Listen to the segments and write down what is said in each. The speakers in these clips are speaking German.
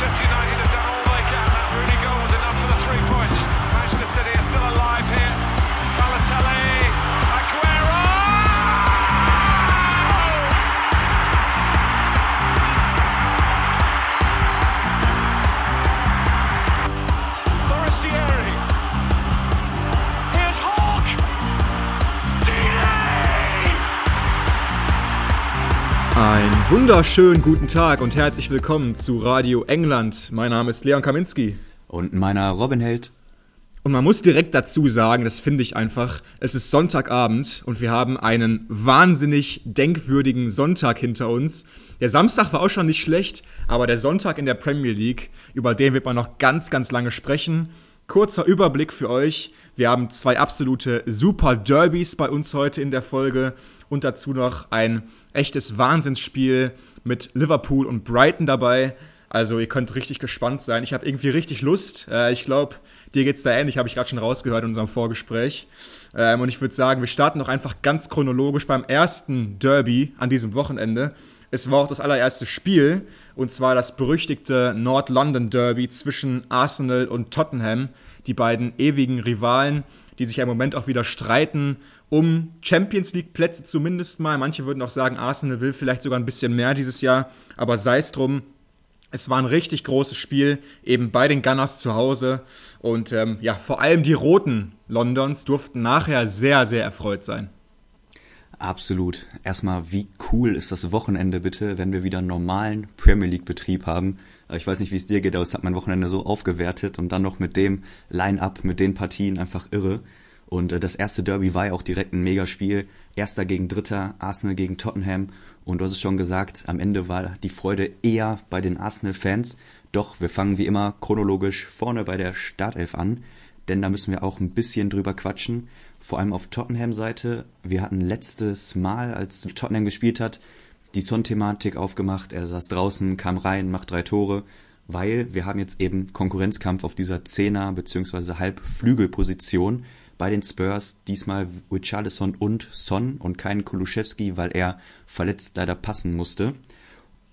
Manchester United wunderschönen guten Tag und herzlich willkommen zu Radio England. Mein Name ist Leon Kaminski. Und meiner Robin Held. Und man muss direkt dazu sagen, das finde ich einfach, es ist Sonntagabend und wir haben einen wahnsinnig denkwürdigen Sonntag hinter uns. Der Samstag war auch schon nicht schlecht, aber der Sonntag in der Premier League, über den wird man noch ganz, ganz lange sprechen. Kurzer Überblick für euch. Wir haben zwei absolute Super Derbys bei uns heute in der Folge und dazu noch ein echtes Wahnsinnsspiel mit Liverpool und Brighton dabei. Also ihr könnt richtig gespannt sein. Ich habe irgendwie richtig Lust. Äh, ich glaube, dir geht es da ähnlich, habe ich gerade schon rausgehört in unserem Vorgespräch. Ähm, und ich würde sagen, wir starten noch einfach ganz chronologisch beim ersten Derby an diesem Wochenende. Es war auch das allererste Spiel, und zwar das berüchtigte Nord London Derby zwischen Arsenal und Tottenham, die beiden ewigen Rivalen, die sich im Moment auch wieder streiten um Champions League Plätze zumindest mal. Manche würden auch sagen, Arsenal will vielleicht sogar ein bisschen mehr dieses Jahr, aber sei es drum. Es war ein richtig großes Spiel, eben bei den Gunners zu Hause. Und ähm, ja, vor allem die Roten Londons durften nachher sehr, sehr erfreut sein. Absolut. Erstmal, wie cool ist das Wochenende bitte, wenn wir wieder einen normalen Premier League-Betrieb haben. Ich weiß nicht, wie es dir geht, aber es hat mein Wochenende so aufgewertet und dann noch mit dem Line-Up, mit den Partien einfach irre. Und äh, das erste Derby war ja auch direkt ein Megaspiel. Erster gegen Dritter, Arsenal gegen Tottenham. Und du hast es schon gesagt, am Ende war die Freude eher bei den Arsenal-Fans. Doch wir fangen wie immer chronologisch vorne bei der Startelf an, denn da müssen wir auch ein bisschen drüber quatschen. Vor allem auf Tottenham-Seite. Wir hatten letztes Mal, als Tottenham gespielt hat, die Son-Thematik aufgemacht. Er saß draußen, kam rein, macht drei Tore weil wir haben jetzt eben Konkurrenzkampf auf dieser Zehner- bzw. Halbflügelposition bei den Spurs, diesmal Richarlison und Son und keinen Kuluszewski, weil er verletzt leider passen musste.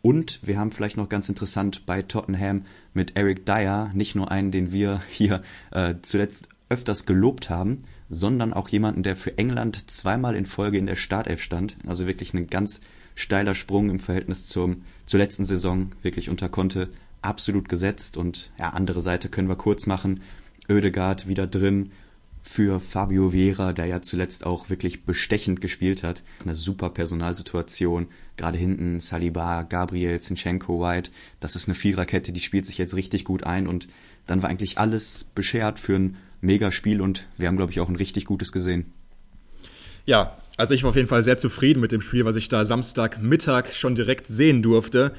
Und wir haben vielleicht noch ganz interessant bei Tottenham mit Eric Dyer nicht nur einen, den wir hier äh, zuletzt öfters gelobt haben, sondern auch jemanden, der für England zweimal in Folge in der Startelf stand. Also wirklich ein ganz steiler Sprung im Verhältnis zum, zur letzten Saison, wirklich unter Conte absolut gesetzt. Und ja, andere Seite können wir kurz machen. Oedegaard wieder drin, für Fabio Vera, der ja zuletzt auch wirklich bestechend gespielt hat. Eine super Personalsituation. Gerade hinten Saliba, Gabriel, Zinchenko, White. Das ist eine Viererkette, die spielt sich jetzt richtig gut ein und dann war eigentlich alles beschert für ein Megaspiel und wir haben, glaube ich, auch ein richtig gutes gesehen. Ja, also ich war auf jeden Fall sehr zufrieden mit dem Spiel, was ich da Samstagmittag schon direkt sehen durfte.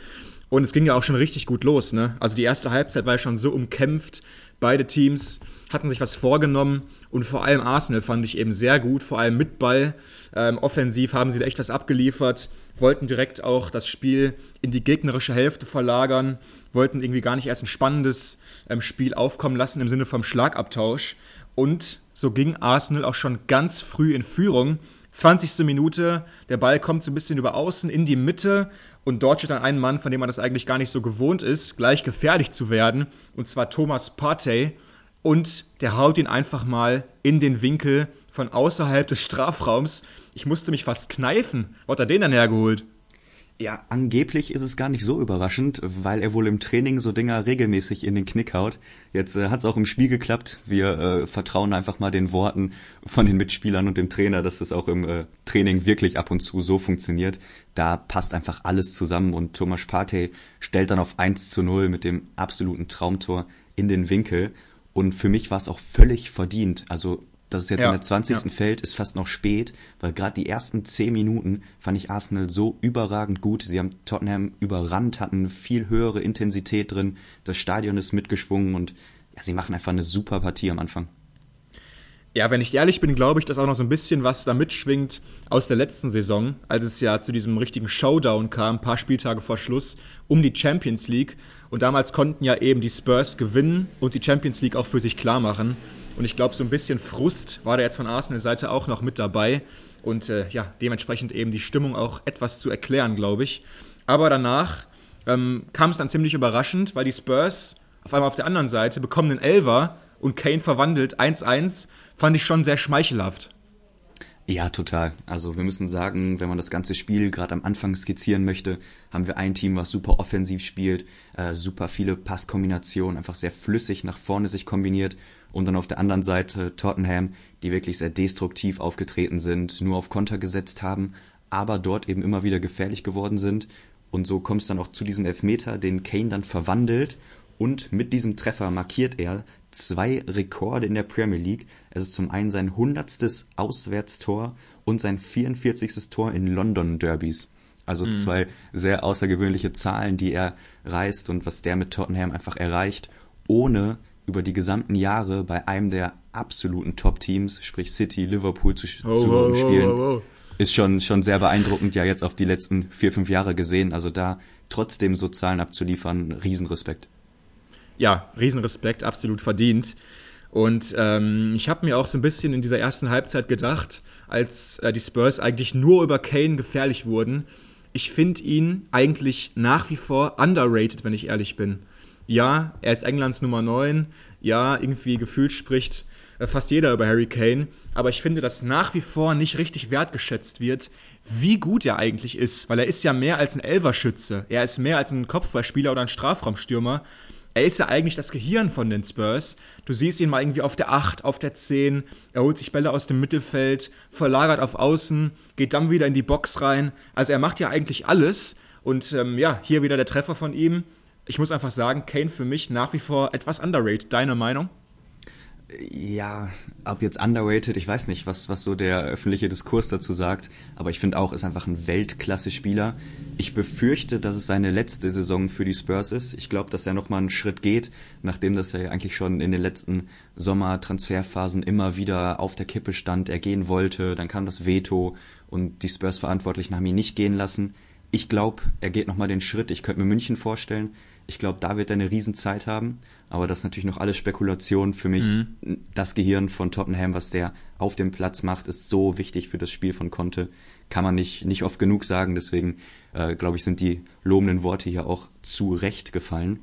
Und es ging ja auch schon richtig gut los. Ne? Also die erste Halbzeit war ja schon so umkämpft. Beide Teams hatten sich was vorgenommen und vor allem Arsenal fand ich eben sehr gut, vor allem mit Ball. Ähm, offensiv haben sie da echt was abgeliefert, wollten direkt auch das Spiel in die gegnerische Hälfte verlagern, wollten irgendwie gar nicht erst ein spannendes ähm, Spiel aufkommen lassen im Sinne vom Schlagabtausch. Und so ging Arsenal auch schon ganz früh in Führung. 20. Minute, der Ball kommt so ein bisschen über außen in die Mitte und dort steht dann ein Mann, von dem man das eigentlich gar nicht so gewohnt ist, gleich gefährlich zu werden, und zwar Thomas Partey und der haut ihn einfach mal in den Winkel von außerhalb des Strafraums. Ich musste mich fast kneifen. Wo hat er den dann hergeholt? Ja, angeblich ist es gar nicht so überraschend, weil er wohl im Training so Dinger regelmäßig in den Knick haut. Jetzt äh, hat es auch im Spiel geklappt. Wir äh, vertrauen einfach mal den Worten von den Mitspielern und dem Trainer, dass das auch im äh, Training wirklich ab und zu so funktioniert. Da passt einfach alles zusammen und Thomas Partey stellt dann auf 1 zu 0 mit dem absoluten Traumtor in den Winkel. Und für mich war es auch völlig verdient. Also, dass es jetzt ja, in der 20. Ja. fällt, ist fast noch spät, weil gerade die ersten 10 Minuten fand ich Arsenal so überragend gut. Sie haben Tottenham überrannt, hatten viel höhere Intensität drin. Das Stadion ist mitgeschwungen und ja, sie machen einfach eine super Partie am Anfang. Ja, wenn ich ehrlich bin, glaube ich, dass auch noch so ein bisschen was da mitschwingt aus der letzten Saison, als es ja zu diesem richtigen Showdown kam, ein paar Spieltage vor Schluss, um die Champions League. Und damals konnten ja eben die Spurs gewinnen und die Champions League auch für sich klar machen. Und ich glaube, so ein bisschen Frust war da jetzt von Arsenal-Seite auch noch mit dabei. Und äh, ja, dementsprechend eben die Stimmung auch etwas zu erklären, glaube ich. Aber danach ähm, kam es dann ziemlich überraschend, weil die Spurs auf einmal auf der anderen Seite bekommen einen Elver und Kane verwandelt 1-1, fand ich schon sehr schmeichelhaft. Ja, total. Also wir müssen sagen, wenn man das ganze Spiel gerade am Anfang skizzieren möchte, haben wir ein Team, was super offensiv spielt, äh, super viele Passkombinationen, einfach sehr flüssig nach vorne sich kombiniert und dann auf der anderen Seite Tottenham, die wirklich sehr destruktiv aufgetreten sind, nur auf Konter gesetzt haben, aber dort eben immer wieder gefährlich geworden sind. Und so kommt es dann auch zu diesem Elfmeter, den Kane dann verwandelt und mit diesem Treffer markiert er zwei Rekorde in der Premier League. Es ist zum einen sein hundertstes Auswärtstor und sein 44. Tor in London Derbys. Also mhm. zwei sehr außergewöhnliche Zahlen, die er reißt und was der mit Tottenham einfach erreicht, ohne über die gesamten Jahre bei einem der absoluten Top-Teams, sprich City, Liverpool zu, oh, zu oh, spielen, oh, ist schon, schon sehr beeindruckend, ja jetzt auf die letzten vier, fünf Jahre gesehen. Also da trotzdem so Zahlen abzuliefern, Riesenrespekt ja, Riesenrespekt, absolut verdient. Und ähm, ich habe mir auch so ein bisschen in dieser ersten Halbzeit gedacht, als äh, die Spurs eigentlich nur über Kane gefährlich wurden, ich finde ihn eigentlich nach wie vor underrated, wenn ich ehrlich bin. Ja, er ist Englands Nummer 9. Ja, irgendwie gefühlt spricht äh, fast jeder über Harry Kane. Aber ich finde, dass nach wie vor nicht richtig wertgeschätzt wird, wie gut er eigentlich ist. Weil er ist ja mehr als ein Elverschütze. Er ist mehr als ein Kopfballspieler oder ein Strafraumstürmer er ist ja eigentlich das Gehirn von den Spurs. Du siehst ihn mal irgendwie auf der 8, auf der 10, er holt sich Bälle aus dem Mittelfeld, verlagert auf Außen, geht dann wieder in die Box rein. Also er macht ja eigentlich alles. Und ähm, ja, hier wieder der Treffer von ihm. Ich muss einfach sagen, Kane für mich nach wie vor etwas underrated. Deine Meinung? Ja, ob jetzt underrated, ich weiß nicht, was, was so der öffentliche Diskurs dazu sagt, aber ich finde auch, ist einfach ein Weltklasse-Spieler. Ich befürchte, dass es seine letzte Saison für die Spurs ist. Ich glaube, dass er nochmal einen Schritt geht, nachdem das er eigentlich schon in den letzten Sommer-Transferphasen immer wieder auf der Kippe stand, er gehen wollte, dann kam das Veto und die Spurs-Verantwortlichen haben ihn nicht gehen lassen. Ich glaube, er geht nochmal den Schritt. Ich könnte mir München vorstellen. Ich glaube, da wird er eine Riesenzeit haben. Aber das ist natürlich noch alles Spekulation. Für mich, mhm. das Gehirn von Tottenham, was der auf dem Platz macht, ist so wichtig für das Spiel von Conte. Kann man nicht, nicht oft genug sagen. Deswegen, äh, glaube ich, sind die lobenden Worte hier auch zu Recht gefallen.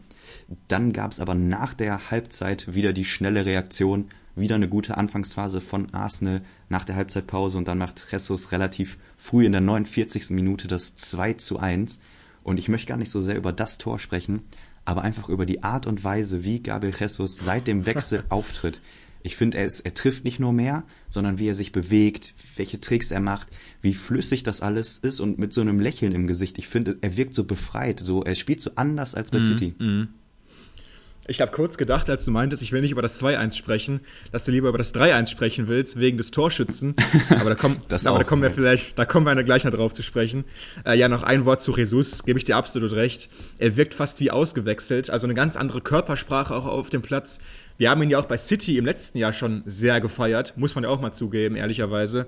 Dann gab es aber nach der Halbzeit wieder die schnelle Reaktion. Wieder eine gute Anfangsphase von Arsenal nach der Halbzeitpause und dann macht Jesus relativ früh in der 49. Minute das 2 zu 1. Und ich möchte gar nicht so sehr über das Tor sprechen, aber einfach über die Art und Weise, wie Gabriel Jesus seit dem Wechsel auftritt. Ich finde, er, er trifft nicht nur mehr, sondern wie er sich bewegt, welche Tricks er macht, wie flüssig das alles ist und mit so einem Lächeln im Gesicht. Ich finde, er wirkt so befreit, so er spielt so anders als bei mm, City. Mm. Ich habe kurz gedacht, als du meintest, ich will nicht über das 2-1 sprechen, dass du lieber über das 3-1 sprechen willst, wegen des Torschützen. Aber da, komm, aber auch, da kommen wir ja. vielleicht, da kommen wir gleich noch drauf zu sprechen. Äh, ja, noch ein Wort zu Jesus, gebe ich dir absolut recht. Er wirkt fast wie ausgewechselt, also eine ganz andere Körpersprache auch auf dem Platz. Wir haben ihn ja auch bei City im letzten Jahr schon sehr gefeiert, muss man ja auch mal zugeben, ehrlicherweise.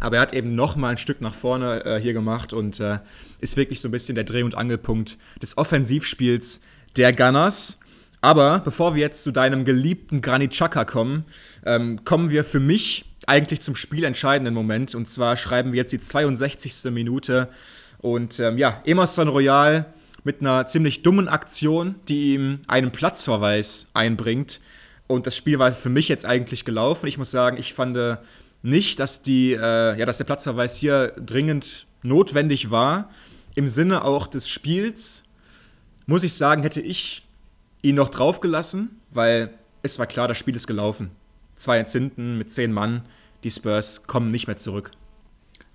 Aber er hat eben noch mal ein Stück nach vorne äh, hier gemacht und äh, ist wirklich so ein bisschen der Dreh- und Angelpunkt des Offensivspiels der Gunners. Aber bevor wir jetzt zu deinem geliebten Granit Xhaka kommen, ähm, kommen wir für mich eigentlich zum spielentscheidenden Moment. Und zwar schreiben wir jetzt die 62. Minute. Und ähm, ja, Emerson Royal mit einer ziemlich dummen Aktion, die ihm einen Platzverweis einbringt. Und das Spiel war für mich jetzt eigentlich gelaufen. Ich muss sagen, ich fand äh, nicht, dass, die, äh, ja, dass der Platzverweis hier dringend notwendig war. Im Sinne auch des Spiels, muss ich sagen, hätte ich ihn noch draufgelassen, weil es war klar, das Spiel ist gelaufen. Zwei jetzt hinten mit zehn Mann, die Spurs kommen nicht mehr zurück.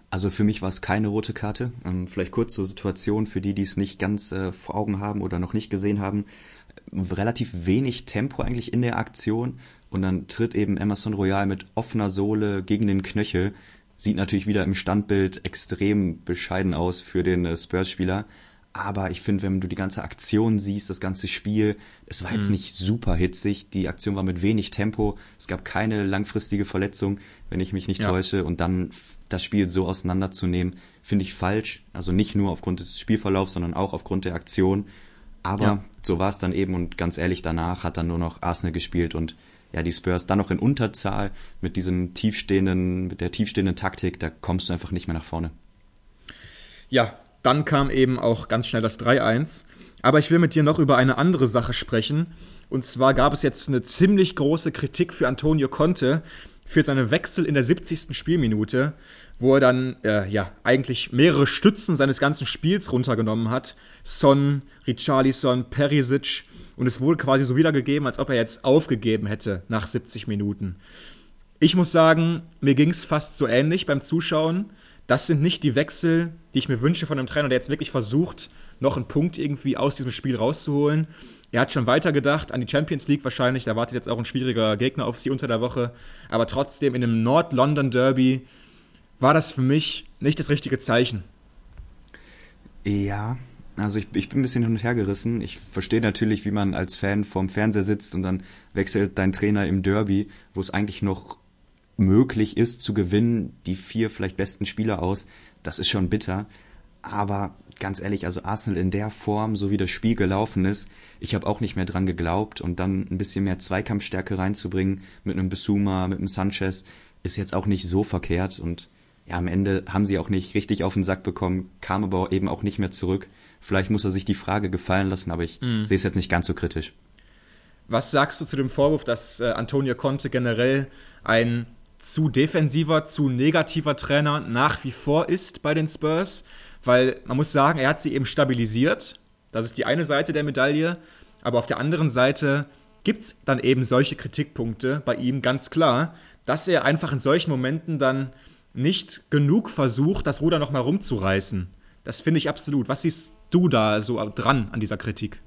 Also für mich war es keine rote Karte. Ähm, vielleicht kurz zur Situation für die, die es nicht ganz äh, vor Augen haben oder noch nicht gesehen haben. Relativ wenig Tempo eigentlich in der Aktion und dann tritt eben Emerson Royal mit offener Sohle gegen den Knöchel. Sieht natürlich wieder im Standbild extrem bescheiden aus für den äh, Spurs-Spieler. Aber ich finde, wenn du die ganze Aktion siehst, das ganze Spiel, es war jetzt mhm. nicht super hitzig. Die Aktion war mit wenig Tempo. Es gab keine langfristige Verletzung, wenn ich mich nicht ja. täusche. Und dann das Spiel so auseinanderzunehmen, finde ich falsch. Also nicht nur aufgrund des Spielverlaufs, sondern auch aufgrund der Aktion. Aber ja. so war es dann eben und ganz ehrlich, danach hat dann nur noch Arsenal gespielt und ja, die Spurs dann noch in Unterzahl mit diesem tiefstehenden, mit der tiefstehenden Taktik, da kommst du einfach nicht mehr nach vorne. Ja, dann kam eben auch ganz schnell das 3-1. Aber ich will mit dir noch über eine andere Sache sprechen. Und zwar gab es jetzt eine ziemlich große Kritik für Antonio Conte für seine Wechsel in der 70. Spielminute, wo er dann äh, ja eigentlich mehrere Stützen seines ganzen Spiels runtergenommen hat. Son, Richarlison, Perisic. Und es wurde quasi so wiedergegeben, als ob er jetzt aufgegeben hätte nach 70 Minuten. Ich muss sagen, mir ging es fast so ähnlich beim Zuschauen. Das sind nicht die Wechsel, die ich mir wünsche von einem Trainer, der jetzt wirklich versucht, noch einen Punkt irgendwie aus diesem Spiel rauszuholen. Er hat schon weitergedacht an die Champions League wahrscheinlich. Da wartet jetzt auch ein schwieriger Gegner auf sie unter der Woche. Aber trotzdem in einem Nord-London Derby war das für mich nicht das richtige Zeichen. Ja, also ich, ich bin ein bisschen hin und her gerissen. Ich verstehe natürlich, wie man als Fan vorm Fernseher sitzt und dann wechselt dein Trainer im Derby, wo es eigentlich noch möglich ist zu gewinnen, die vier vielleicht besten Spieler aus. Das ist schon bitter. Aber ganz ehrlich, also Arsenal in der Form, so wie das Spiel gelaufen ist, ich habe auch nicht mehr dran geglaubt und dann ein bisschen mehr Zweikampfstärke reinzubringen mit einem Besuma, mit einem Sanchez, ist jetzt auch nicht so verkehrt und ja, am Ende haben sie auch nicht richtig auf den Sack bekommen, kam aber eben auch nicht mehr zurück. Vielleicht muss er sich die Frage gefallen lassen, aber ich mhm. sehe es jetzt nicht ganz so kritisch. Was sagst du zu dem Vorwurf, dass äh, Antonio Conte generell ein zu defensiver, zu negativer Trainer nach wie vor ist bei den Spurs? Weil man muss sagen, er hat sie eben stabilisiert. Das ist die eine Seite der Medaille. Aber auf der anderen Seite gibt es dann eben solche Kritikpunkte bei ihm ganz klar, dass er einfach in solchen Momenten dann nicht genug versucht, das Ruder nochmal rumzureißen. Das finde ich absolut. Was siehst du da so dran an dieser Kritik?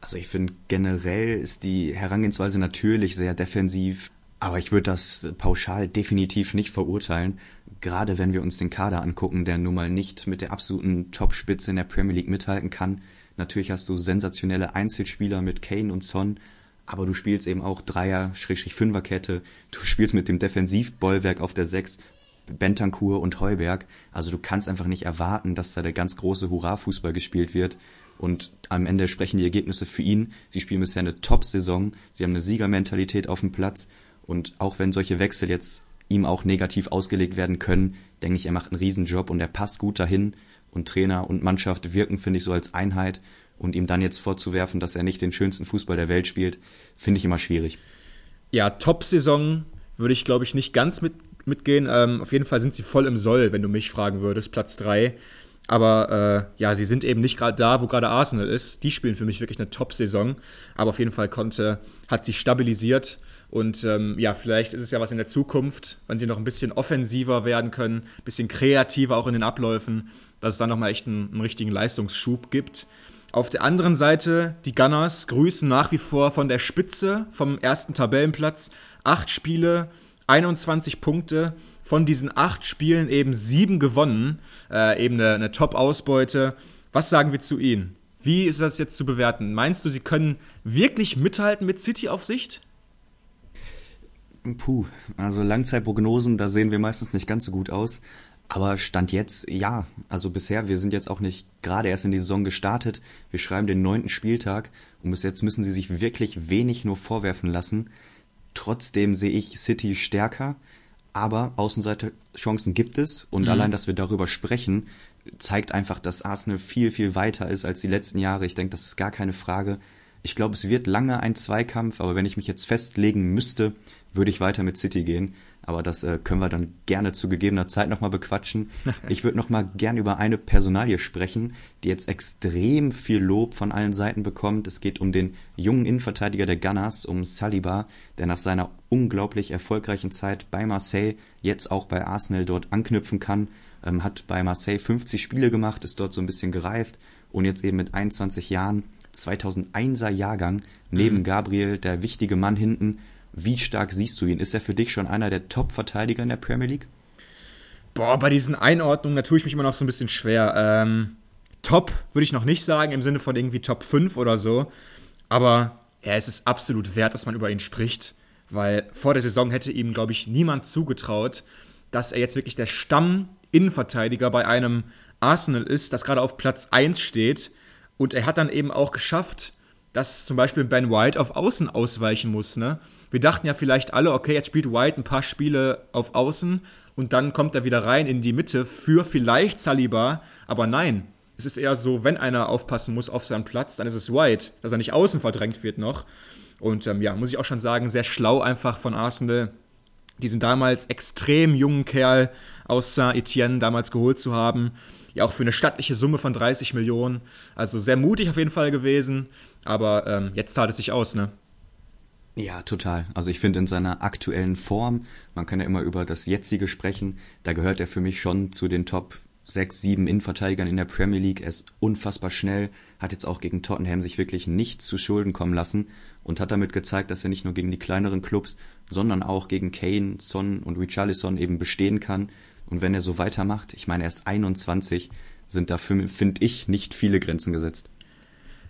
Also ich finde generell ist die Herangehensweise natürlich sehr defensiv, aber ich würde das pauschal definitiv nicht verurteilen, gerade wenn wir uns den Kader angucken, der nun mal nicht mit der absoluten Topspitze in der Premier League mithalten kann. Natürlich hast du sensationelle Einzelspieler mit Kane und Son, aber du spielst eben auch Dreier-Fünferkette, du spielst mit dem Defensivbollwerk auf der Sechs, Bentancur und Heuberg. Also du kannst einfach nicht erwarten, dass da der ganz große Hurra-Fußball gespielt wird. Und am Ende sprechen die Ergebnisse für ihn. Sie spielen bisher eine Top-Saison. Sie haben eine Siegermentalität auf dem Platz. Und auch wenn solche Wechsel jetzt ihm auch negativ ausgelegt werden können, denke ich, er macht einen Riesenjob und er passt gut dahin. Und Trainer und Mannschaft wirken, finde ich, so als Einheit. Und ihm dann jetzt vorzuwerfen, dass er nicht den schönsten Fußball der Welt spielt, finde ich immer schwierig. Ja, Top-Saison würde ich, glaube ich, nicht ganz mit, mitgehen. Ähm, auf jeden Fall sind sie voll im Soll, wenn du mich fragen würdest, Platz 3. Aber äh, ja, sie sind eben nicht gerade da, wo gerade Arsenal ist. Die spielen für mich wirklich eine Top-Saison. Aber auf jeden Fall konnte, hat sich stabilisiert und ähm, ja, vielleicht ist es ja was in der Zukunft, wenn sie noch ein bisschen offensiver werden können, ein bisschen kreativer auch in den Abläufen, dass es dann nochmal echt einen, einen richtigen Leistungsschub gibt. Auf der anderen Seite, die Gunners grüßen nach wie vor von der Spitze, vom ersten Tabellenplatz. Acht Spiele, 21 Punkte. Von diesen acht Spielen eben sieben gewonnen. Äh, eben eine, eine Top-Ausbeute. Was sagen wir zu ihnen? Wie ist das jetzt zu bewerten? Meinst du, sie können wirklich mithalten mit City auf Sicht? Puh, also Langzeitprognosen, da sehen wir meistens nicht ganz so gut aus. Aber Stand jetzt, ja. Also bisher, wir sind jetzt auch nicht gerade erst in die Saison gestartet. Wir schreiben den neunten Spieltag und bis jetzt müssen sie sich wirklich wenig nur vorwerfen lassen. Trotzdem sehe ich City stärker, aber Außenseiterchancen gibt es und mhm. allein, dass wir darüber sprechen, zeigt einfach, dass Arsenal viel, viel weiter ist als die letzten Jahre. Ich denke, das ist gar keine Frage. Ich glaube, es wird lange ein Zweikampf, aber wenn ich mich jetzt festlegen müsste, würde ich weiter mit City gehen. Aber das äh, können wir dann gerne zu gegebener Zeit nochmal bequatschen. Ich würde nochmal gern über eine Personalie sprechen, die jetzt extrem viel Lob von allen Seiten bekommt. Es geht um den jungen Innenverteidiger der Gunners, um Saliba, der nach seiner unglaublich erfolgreichen Zeit bei Marseille jetzt auch bei Arsenal dort anknüpfen kann. Ähm, hat bei Marseille 50 Spiele gemacht, ist dort so ein bisschen gereift und jetzt eben mit 21 Jahren 2001er Jahrgang neben mhm. Gabriel, der wichtige Mann hinten, wie stark siehst du ihn? Ist er für dich schon einer der Top-Verteidiger in der Premier League? Boah, bei diesen Einordnungen, da tue ich mich immer noch so ein bisschen schwer. Ähm, top würde ich noch nicht sagen, im Sinne von irgendwie Top 5 oder so. Aber ja, es ist absolut wert, dass man über ihn spricht. Weil vor der Saison hätte ihm, glaube ich, niemand zugetraut, dass er jetzt wirklich der Stamm-Innenverteidiger bei einem Arsenal ist, das gerade auf Platz 1 steht. Und er hat dann eben auch geschafft, dass zum Beispiel Ben White auf Außen ausweichen muss. Ne? Wir dachten ja vielleicht alle, okay, jetzt spielt White ein paar Spiele auf Außen und dann kommt er wieder rein in die Mitte für vielleicht Saliba. Aber nein, Es ist eher so, wenn einer aufpassen muss auf seinem Platz, dann ist es White, dass er nicht außen verdrängt wird noch. Und ähm, ja, muss ich auch schon sagen, sehr schlau einfach von Arsenal, diesen damals extrem jungen Kerl aus Saint-Etienne damals geholt zu haben. Ja, auch für eine stattliche Summe von 30 Millionen. Also sehr mutig auf jeden Fall gewesen. Aber ähm, jetzt zahlt es sich aus, ne? Ja, total. Also ich finde in seiner aktuellen Form, man kann ja immer über das jetzige sprechen, da gehört er für mich schon zu den Top 6, 7 Innenverteidigern in der Premier League. Er ist unfassbar schnell, hat jetzt auch gegen Tottenham sich wirklich nichts zu Schulden kommen lassen und hat damit gezeigt, dass er nicht nur gegen die kleineren Clubs, sondern auch gegen Kane, Son und Richarlison eben bestehen kann. Und wenn er so weitermacht, ich meine, er ist 21, sind da, finde ich, nicht viele Grenzen gesetzt.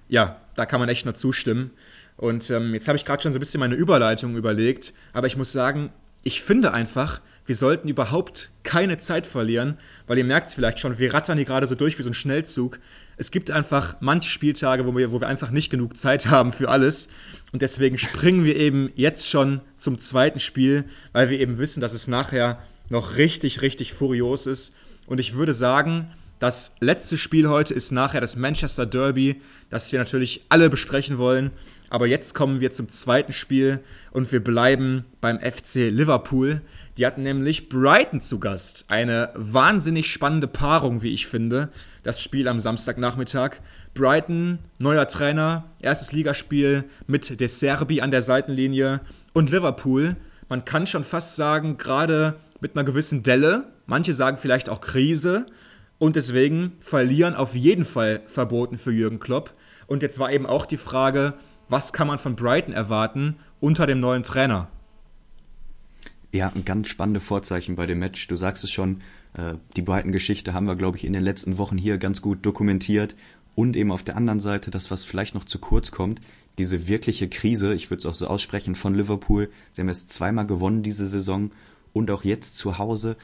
Ja, da kann man echt nur zustimmen. Und ähm, jetzt habe ich gerade schon so ein bisschen meine Überleitung überlegt, aber ich muss sagen, ich finde einfach, wir sollten überhaupt keine Zeit verlieren, weil ihr merkt es vielleicht schon, wir rattern hier gerade so durch wie so ein Schnellzug. Es gibt einfach manche Spieltage, wo wir, wo wir einfach nicht genug Zeit haben für alles. Und deswegen springen wir eben jetzt schon zum zweiten Spiel, weil wir eben wissen, dass es nachher noch richtig, richtig furios ist. Und ich würde sagen, das letzte Spiel heute ist nachher das Manchester Derby, das wir natürlich alle besprechen wollen. Aber jetzt kommen wir zum zweiten Spiel und wir bleiben beim FC Liverpool. Die hatten nämlich Brighton zu Gast. Eine wahnsinnig spannende Paarung, wie ich finde. Das Spiel am Samstagnachmittag. Brighton, neuer Trainer, erstes Ligaspiel mit De Serbi an der Seitenlinie. Und Liverpool, man kann schon fast sagen, gerade mit einer gewissen Delle, manche sagen vielleicht auch Krise. Und deswegen verlieren auf jeden Fall verboten für Jürgen Klopp. Und jetzt war eben auch die Frage, was kann man von Brighton erwarten unter dem neuen Trainer? Ja, ein ganz spannende Vorzeichen bei dem Match. Du sagst es schon, äh, die Brighton-Geschichte haben wir, glaube ich, in den letzten Wochen hier ganz gut dokumentiert. Und eben auf der anderen Seite das, was vielleicht noch zu kurz kommt, diese wirkliche Krise, ich würde es auch so aussprechen, von Liverpool. Sie haben es zweimal gewonnen diese Saison und auch jetzt zu Hause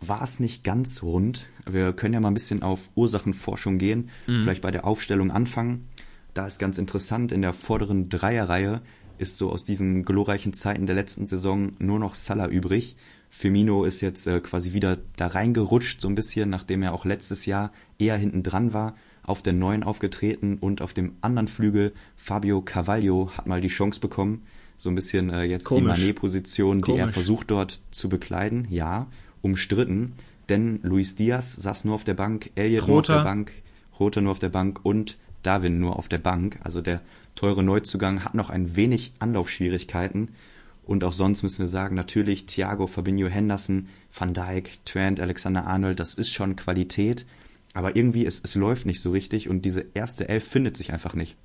war es nicht ganz rund. Wir können ja mal ein bisschen auf Ursachenforschung gehen, mhm. vielleicht bei der Aufstellung anfangen. Da ist ganz interessant, in der vorderen Dreierreihe ist so aus diesen glorreichen Zeiten der letzten Saison nur noch Salah übrig. Firmino ist jetzt äh, quasi wieder da reingerutscht, so ein bisschen, nachdem er auch letztes Jahr eher hinten dran war, auf der neuen aufgetreten und auf dem anderen Flügel Fabio Carvalho hat mal die Chance bekommen, so ein bisschen äh, jetzt Komisch. die Manet-Position, die er versucht dort zu bekleiden, ja, umstritten, denn Luis Diaz saß nur auf der Bank, Elliot nur auf der Bank, Rota nur auf der Bank und Darwin nur auf der Bank. Also der teure Neuzugang hat noch ein wenig Anlaufschwierigkeiten. Und auch sonst müssen wir sagen, natürlich Thiago, Fabinho, Henderson, Van Dijk, Trent, Alexander Arnold, das ist schon Qualität. Aber irgendwie, es, es läuft nicht so richtig und diese erste Elf findet sich einfach nicht.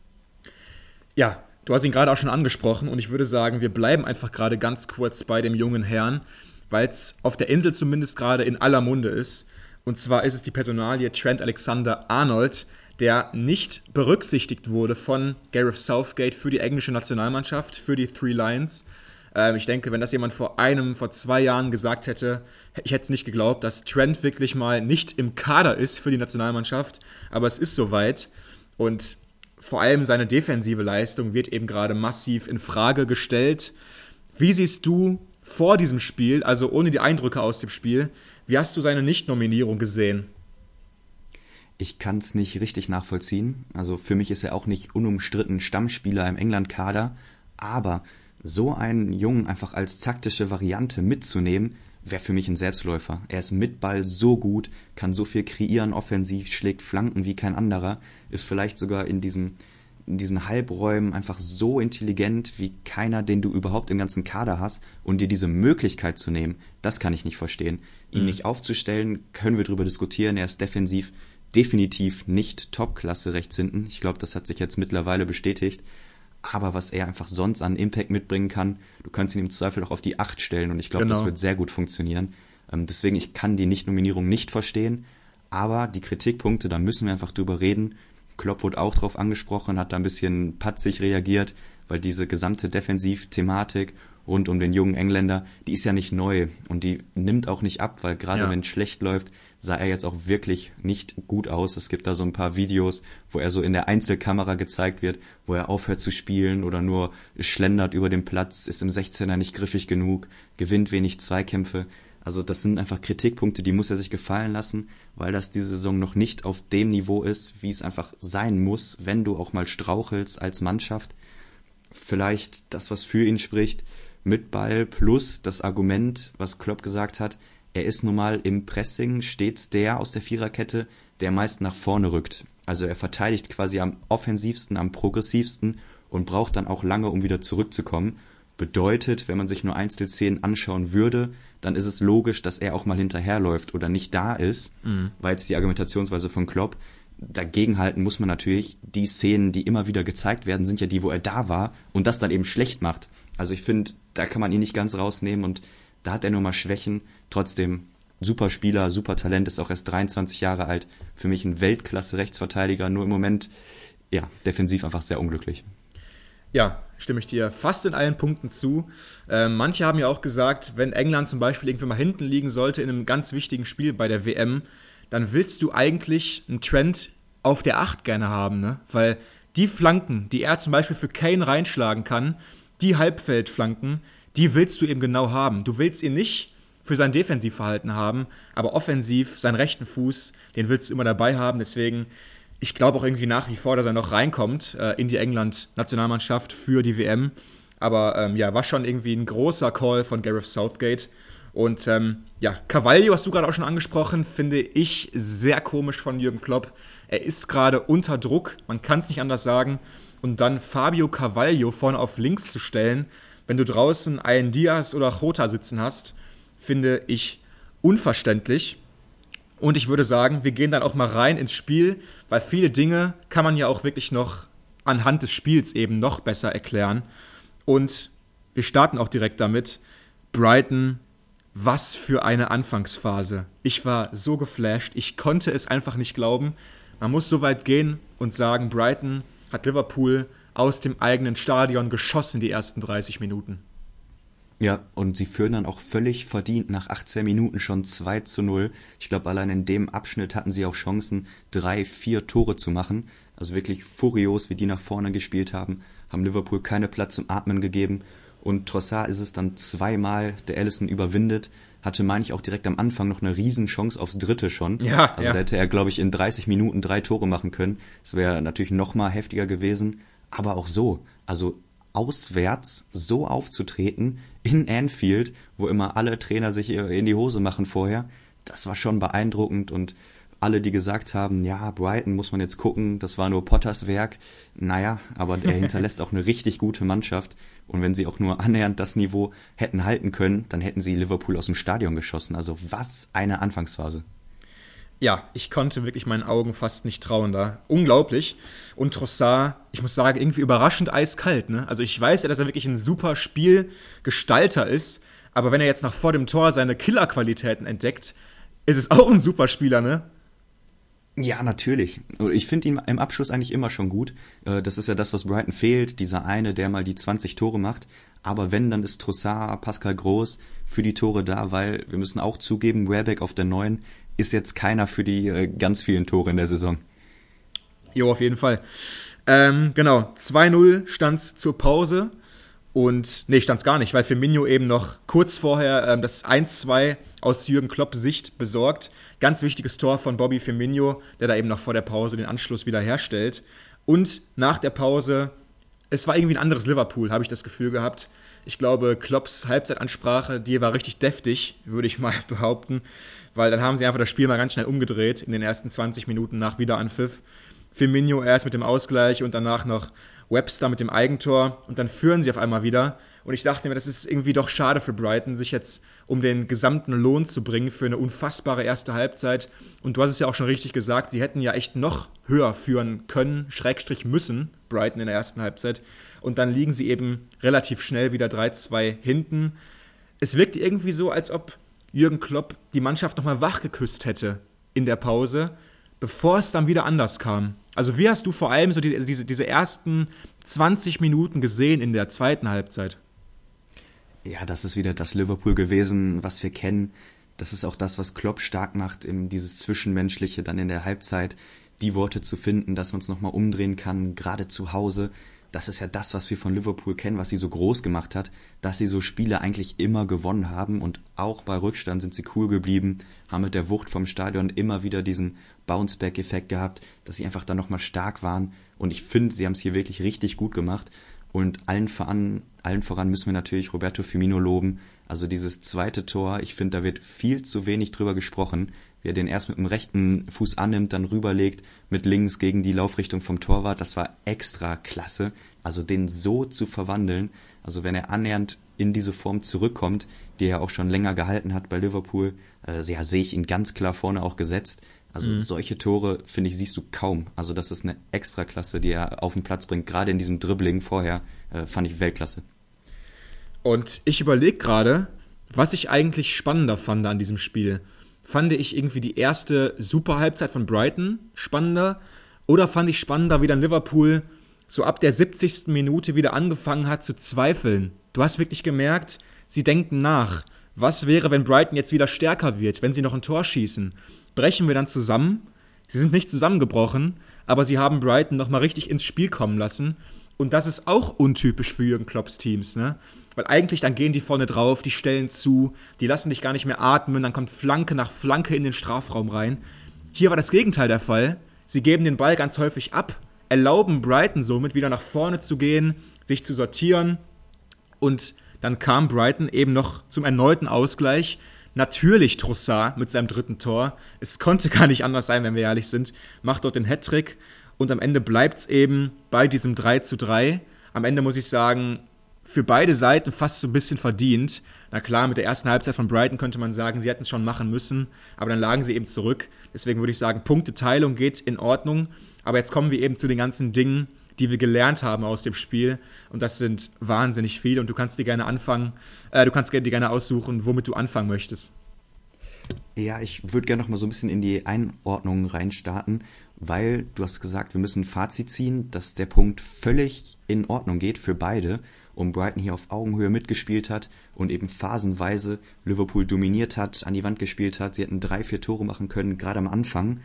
Ja, du hast ihn gerade auch schon angesprochen und ich würde sagen, wir bleiben einfach gerade ganz kurz bei dem jungen Herrn, weil es auf der Insel zumindest gerade in aller Munde ist. Und zwar ist es die Personalie Trent Alexander Arnold, der nicht berücksichtigt wurde von Gareth Southgate für die englische Nationalmannschaft, für die Three Lions. Ähm, ich denke, wenn das jemand vor einem, vor zwei Jahren gesagt hätte, ich hätte es nicht geglaubt, dass Trent wirklich mal nicht im Kader ist für die Nationalmannschaft. Aber es ist soweit. Und vor allem seine defensive Leistung wird eben gerade massiv in Frage gestellt. Wie siehst du vor diesem Spiel, also ohne die Eindrücke aus dem Spiel, wie hast du seine Nicht-Nominierung gesehen? Ich kann es nicht richtig nachvollziehen. Also für mich ist er auch nicht unumstritten Stammspieler im England-Kader. Aber so einen Jungen einfach als taktische Variante mitzunehmen, wäre für mich ein Selbstläufer. Er ist mit Ball so gut, kann so viel kreieren offensiv, schlägt Flanken wie kein anderer, ist vielleicht sogar in diesem in diesen Halbräumen einfach so intelligent wie keiner, den du überhaupt im ganzen Kader hast und dir diese Möglichkeit zu nehmen, das kann ich nicht verstehen. Ihn mhm. nicht aufzustellen, können wir drüber diskutieren, er ist defensiv definitiv nicht Topklasse rechts hinten. Ich glaube, das hat sich jetzt mittlerweile bestätigt. Aber was er einfach sonst an Impact mitbringen kann, du kannst ihn im Zweifel auch auf die Acht stellen und ich glaube, genau. das wird sehr gut funktionieren. Ähm, deswegen, ich kann die Nicht-Nominierung nicht verstehen. Aber die Kritikpunkte, da müssen wir einfach drüber reden. Klopp wurde auch drauf angesprochen, hat da ein bisschen patzig reagiert, weil diese gesamte Defensivthematik rund um den jungen Engländer, die ist ja nicht neu und die nimmt auch nicht ab, weil gerade ja. wenn es schlecht läuft, sah er jetzt auch wirklich nicht gut aus. Es gibt da so ein paar Videos, wo er so in der Einzelkamera gezeigt wird, wo er aufhört zu spielen oder nur schlendert über den Platz, ist im 16er nicht griffig genug, gewinnt wenig Zweikämpfe. Also das sind einfach Kritikpunkte, die muss er sich gefallen lassen, weil das diese Saison noch nicht auf dem Niveau ist, wie es einfach sein muss, wenn du auch mal strauchelst als Mannschaft. Vielleicht das, was für ihn spricht, mit Ball plus das Argument, was Klopp gesagt hat, er ist nun mal im Pressing stets der aus der Viererkette, der meist nach vorne rückt. Also er verteidigt quasi am offensivsten, am progressivsten und braucht dann auch lange, um wieder zurückzukommen. Bedeutet, wenn man sich nur Einzelszenen anschauen würde, dann ist es logisch, dass er auch mal hinterherläuft oder nicht da ist, mhm. weil jetzt die Argumentationsweise von Klopp. Dagegenhalten muss man natürlich, die Szenen, die immer wieder gezeigt werden, sind ja die, wo er da war und das dann eben schlecht macht. Also ich finde, da kann man ihn nicht ganz rausnehmen und da hat er nur mal Schwächen. Trotzdem super Spieler, super Talent, ist auch erst 23 Jahre alt. Für mich ein Weltklasse-Rechtsverteidiger, nur im Moment, ja, defensiv einfach sehr unglücklich. Ja, stimme ich dir fast in allen Punkten zu. Äh, manche haben ja auch gesagt, wenn England zum Beispiel irgendwie mal hinten liegen sollte in einem ganz wichtigen Spiel bei der WM, dann willst du eigentlich einen Trend auf der 8 gerne haben, ne? Weil die Flanken, die er zum Beispiel für Kane reinschlagen kann, die Halbfeldflanken, die willst du eben genau haben. Du willst ihn nicht für sein Defensivverhalten haben, aber offensiv, seinen rechten Fuß, den willst du immer dabei haben. Deswegen, ich glaube auch irgendwie nach wie vor, dass er noch reinkommt äh, in die England-Nationalmannschaft für die WM. Aber ähm, ja, war schon irgendwie ein großer Call von Gareth Southgate. Und ähm, ja, Cavaglio hast du gerade auch schon angesprochen, finde ich sehr komisch von Jürgen Klopp. Er ist gerade unter Druck, man kann es nicht anders sagen. Und dann Fabio Cavaglio vorne auf links zu stellen, wenn du draußen einen Diaz oder Jota sitzen hast, finde ich unverständlich. Und ich würde sagen, wir gehen dann auch mal rein ins Spiel, weil viele Dinge kann man ja auch wirklich noch anhand des Spiels eben noch besser erklären. Und wir starten auch direkt damit. Brighton, was für eine Anfangsphase. Ich war so geflasht, ich konnte es einfach nicht glauben. Man muss so weit gehen und sagen, Brighton hat Liverpool aus dem eigenen Stadion geschossen die ersten 30 Minuten. Ja, und sie führen dann auch völlig verdient nach 18 Minuten schon 2 zu 0. Ich glaube, allein in dem Abschnitt hatten sie auch Chancen, drei, vier Tore zu machen. Also wirklich furios, wie die nach vorne gespielt haben, haben Liverpool keine Platz zum Atmen gegeben. Und Trossard ist es dann zweimal, der Allison überwindet, hatte, meine ich, auch direkt am Anfang noch eine Riesenchance aufs dritte schon. Ja, also ja. da hätte er, glaube ich, in 30 Minuten drei Tore machen können. Das wäre natürlich noch mal heftiger gewesen aber auch so, also auswärts so aufzutreten in Anfield, wo immer alle Trainer sich in die Hose machen vorher, das war schon beeindruckend. Und alle, die gesagt haben, ja, Brighton muss man jetzt gucken, das war nur Potters Werk, naja, aber er hinterlässt auch eine richtig gute Mannschaft. Und wenn sie auch nur annähernd das Niveau hätten halten können, dann hätten sie Liverpool aus dem Stadion geschossen. Also was eine Anfangsphase ja, ich konnte wirklich meinen Augen fast nicht trauen da. Unglaublich. Und Trossard, ich muss sagen, irgendwie überraschend eiskalt. Ne? Also ich weiß ja, dass er wirklich ein super Spielgestalter ist, aber wenn er jetzt nach vor dem Tor seine Killerqualitäten entdeckt, ist es auch ein super Spieler, ne? Ja, natürlich. Ich finde ihn im Abschluss eigentlich immer schon gut. Äh, das ist ja das, was Brighton fehlt, dieser eine, der mal die 20 Tore macht. Aber wenn, dann ist Trossard, Pascal Groß für die Tore da, weil wir müssen auch zugeben, Wehrbeck auf der neuen ist jetzt keiner für die äh, ganz vielen Tore in der Saison. Jo, auf jeden Fall. Ähm, genau, 2-0 stand es zur Pause. Und nee, stand es gar nicht, weil Firmino eben noch kurz vorher ähm, das 1-2 aus Jürgen Klopp Sicht besorgt. Ganz wichtiges Tor von Bobby Firmino, der da eben noch vor der Pause den Anschluss wieder herstellt. Und nach der Pause, es war irgendwie ein anderes Liverpool, habe ich das Gefühl gehabt. Ich glaube, Klopps Halbzeitansprache, die war richtig deftig, würde ich mal behaupten weil dann haben sie einfach das Spiel mal ganz schnell umgedreht in den ersten 20 Minuten nach Wiederanpfiff. Firmino erst mit dem Ausgleich und danach noch Webster mit dem Eigentor und dann führen sie auf einmal wieder. Und ich dachte mir, das ist irgendwie doch schade für Brighton, sich jetzt um den gesamten Lohn zu bringen für eine unfassbare erste Halbzeit. Und du hast es ja auch schon richtig gesagt, sie hätten ja echt noch höher führen können, Schrägstrich müssen, Brighton in der ersten Halbzeit. Und dann liegen sie eben relativ schnell wieder 3-2 hinten. Es wirkt irgendwie so, als ob Jürgen Klopp die Mannschaft nochmal wachgeküsst hätte in der Pause, bevor es dann wieder anders kam. Also wie hast du vor allem so die, diese, diese ersten 20 Minuten gesehen in der zweiten Halbzeit? Ja, das ist wieder das Liverpool gewesen, was wir kennen. Das ist auch das, was Klopp stark macht, eben dieses Zwischenmenschliche dann in der Halbzeit, die Worte zu finden, dass man es nochmal umdrehen kann, gerade zu Hause. das ist ja das, was wir von Liverpool kennen, was sie so groß gemacht hat, dass sie so Spiele eigentlich immer gewonnen haben und auch bei Rückstand sind sie cool geblieben, haben mit der Wucht vom Stadion immer wieder diesen Bounceback-Effekt gehabt, dass sie einfach dann nochmal stark waren und ich finde, sie haben es hier wirklich richtig gut gemacht und allen voran, allen voran müssen wir natürlich Roberto Firmino loben, also dieses zweite Tor, ich finde, da wird viel zu wenig drüber gesprochen, wie er den erst mit dem rechten Fuß annimmt, dann rüberlegt, mit links gegen die Laufrichtung vom Torwart. Das war extra klasse. Also den so zu verwandeln, also wenn er annähernd in diese Form zurückkommt, die er auch schon länger gehalten hat bei Liverpool, äh, ja, sehe ich ihn ganz klar vorne auch gesetzt. Also mhm. solche Tore, finde ich, siehst du kaum. Also das ist eine Extraklasse, die er auf den Platz bringt. Gerade in diesem Dribbling vorher äh, fand ich Weltklasse. Und ich überlege gerade, was ich eigentlich spannender fand an diesem Spiel fand ich irgendwie die erste super Halbzeit von Brighton spannender oder fand ich spannender, wie dann Liverpool so ab der 70. Minute wieder angefangen hat zu zweifeln. Du hast wirklich gemerkt, sie denken nach. Was wäre, wenn Brighton jetzt wieder stärker wird, wenn sie noch ein Tor schießen? Brechen wir dann zusammen? Sie sind nicht zusammengebrochen, aber sie haben Brighton nochmal richtig ins Spiel kommen lassen. Und das ist auch untypisch für Jürgen Klopps Teams, ne? Weil eigentlich dann gehen die vorne drauf, die stellen zu, die lassen dich gar nicht mehr atmen, dann kommt Flanke nach Flanke in den Strafraum rein. Hier war das Gegenteil der Fall. Sie geben den Ball ganz häufig ab, erlauben Brighton somit wieder nach vorne zu gehen, sich zu sortieren. Und dann kam Brighton eben noch zum erneuten Ausgleich. Natürlich Trossard mit seinem dritten Tor. Es konnte gar nicht anders sein, wenn wir ehrlich sind. Macht dort den Hattrick und am Ende bleibt es eben bei diesem 3 zu 3. Am Ende muss ich sagen, für beide Seiten fast so ein bisschen verdient. Na klar, mit der ersten Halbzeit von Brighton könnte man sagen, sie hätten es schon machen müssen, aber dann lagen sie eben zurück. Deswegen würde ich sagen, Punkteteilung geht in Ordnung. Aber jetzt kommen wir eben zu den ganzen Dingen, die wir gelernt haben aus dem Spiel. Und das sind wahnsinnig viele. Und du kannst dir gerne anfangen, äh, du kannst dir gerne aussuchen, womit du anfangen möchtest. Ja, ich würde gerne noch mal so ein bisschen in die Einordnung reinstarten, weil du hast gesagt, wir müssen ein Fazit ziehen, dass der Punkt völlig in Ordnung geht für beide und Brighton hier auf Augenhöhe mitgespielt hat und eben phasenweise Liverpool dominiert hat, an die Wand gespielt hat. Sie hätten drei, vier Tore machen können, gerade am Anfang.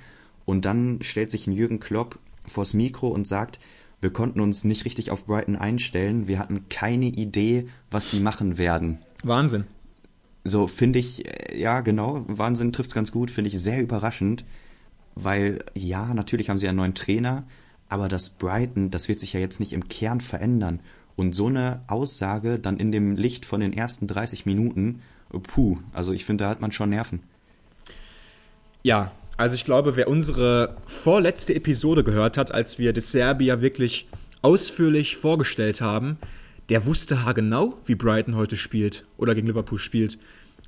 Und dann stellt sich ein Jürgen Klopp vors Mikro und sagt, wir konnten uns nicht richtig auf Brighton einstellen. Wir hatten keine Idee, was die machen werden. Wahnsinn. So finde ich, äh, ja genau, Wahnsinn trifft es ganz gut, finde ich sehr überraschend, weil ja, natürlich haben sie einen neuen Trainer, aber das Brighton, das wird sich ja jetzt nicht im Kern verändern. Und so eine Aussage dann in dem Licht von den ersten 30 Minuten, puh, also ich finde, da hat man schon Nerven. Ja, also ich glaube, wer unsere vorletzte Episode gehört hat, als wir De Serbia wirklich ausführlich vorgestellt haben, der wusste haargenau, wie Brighton heute spielt oder gegen Liverpool spielt.